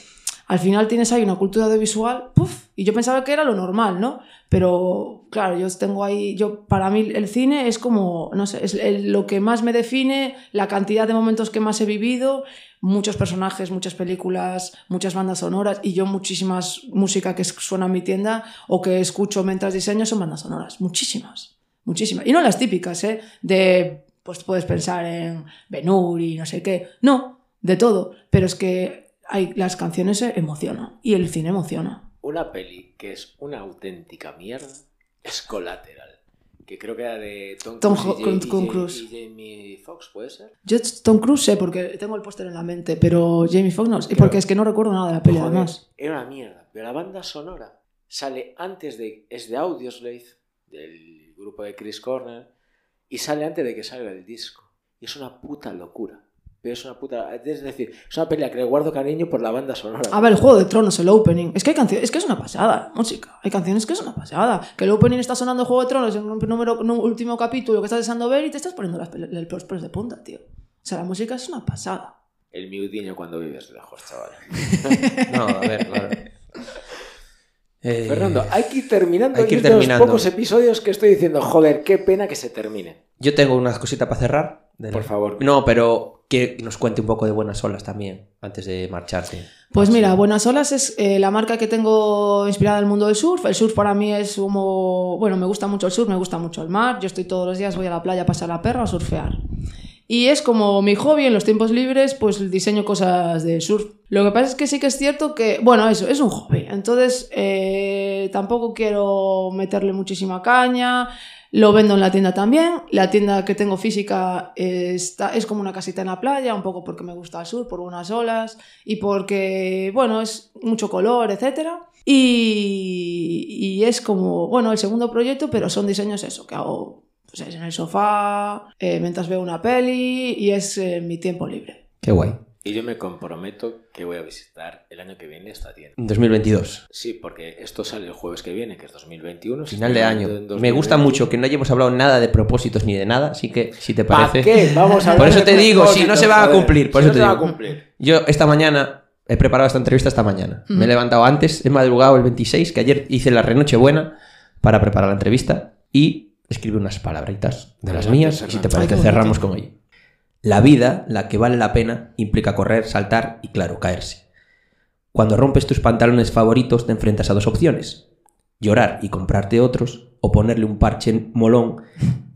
al final tienes ahí una cultura audiovisual. Y yo pensaba que era lo normal, ¿no? Pero claro, yo tengo ahí. yo Para mí el cine es como. No sé, es lo que más me define, la cantidad de momentos que más he vivido. Muchos personajes, muchas películas, muchas bandas sonoras y yo muchísimas música que suena en mi tienda o que escucho mientras diseño son bandas sonoras. Muchísimas. Muchísimas. Y no las típicas, ¿eh? De, pues puedes pensar en Benur y no sé qué. No, de todo. Pero es que hay, las canciones emocionan y el cine emociona. Una peli que es una auténtica mierda es Collateral. Que creo que era de Tom, Tom Cruise, y, con- con Jamie Foxx, ¿puede ser? Yo Tom Cruise sé porque tengo el póster en la mente, pero Jamie Foxx no. Y porque es que no recuerdo nada de la peli, Joder, además. Era una mierda. Pero la banda sonora sale antes de. Es de Audioslave, del grupo de Chris Cornell, y sale antes de que salga el disco. Y es una puta locura. Pero es una puta. Es decir, es una pelea que le guardo cariño por la banda sonora. A ver, el Juego de Tronos, el opening. Es que hay canciones, es que es una pasada, música. Hay canciones que es una pasada. Que el opening está sonando Juego de Tronos en un, número, en un último capítulo que estás deseando ver y te estás poniendo las el- los pelos de punta, tío. O sea, la música es una pasada. El miudiño cuando vives lejos, chaval. No, a ver, claro. Eh, Fernando, hay que ir terminando. hay que ir de los terminando. pocos episodios que estoy diciendo, joder, qué pena que se termine. Yo tengo una cosita para cerrar. Por favor. No, pero que nos cuente un poco de buenas olas también, antes de marcharte. Pues mira, Buenas Olas es eh, la marca que tengo inspirada en el mundo del surf. El surf para mí es como... Bueno, me gusta mucho el surf, me gusta mucho el mar. Yo estoy todos los días, voy a la playa a pasar la perra a surfear. Y es como mi hobby en los tiempos libres, pues diseño cosas de surf. Lo que pasa es que sí que es cierto que, bueno, eso, es un hobby. Entonces, eh, tampoco quiero meterle muchísima caña. Lo vendo en la tienda también. La tienda que tengo física está, es como una casita en la playa, un poco porque me gusta el sur, por unas olas y porque, bueno, es mucho color, etcétera. Y, y es como, bueno, el segundo proyecto, pero son diseños eso, que hago pues, en el sofá, eh, mientras veo una peli y es eh, mi tiempo libre. Qué guay. Y yo me comprometo que voy a visitar el año que viene esta tienda. 2022. Sí, porque esto sale el jueves que viene, que es 2021. Final de año. Me 2020. gusta mucho que no hayamos hablado nada de propósitos ni de nada, así que si te ¿Para parece. qué? Vamos a Por eso te digo, si no se van a cumplir, por Si eso no te se va a digo. cumplir. Yo esta mañana he preparado esta entrevista esta mañana. Me he levantado antes, he madrugado el 26, que ayer hice la renoche buena para preparar la entrevista y escribí unas palabritas de las mías y si te parece cerramos con ello. La vida, la que vale la pena, implica correr, saltar y claro, caerse. Cuando rompes tus pantalones favoritos te enfrentas a dos opciones. Llorar y comprarte otros o ponerle un parche molón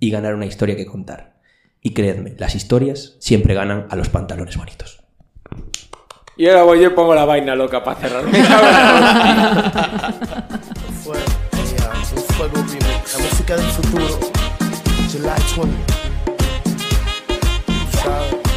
y ganar una historia que contar. Y creedme, las historias siempre ganan a los pantalones bonitos. Y ahora voy yo y pongo la vaina loca para cerrar. remix, la música del futuro, July 20. ¿Sabes?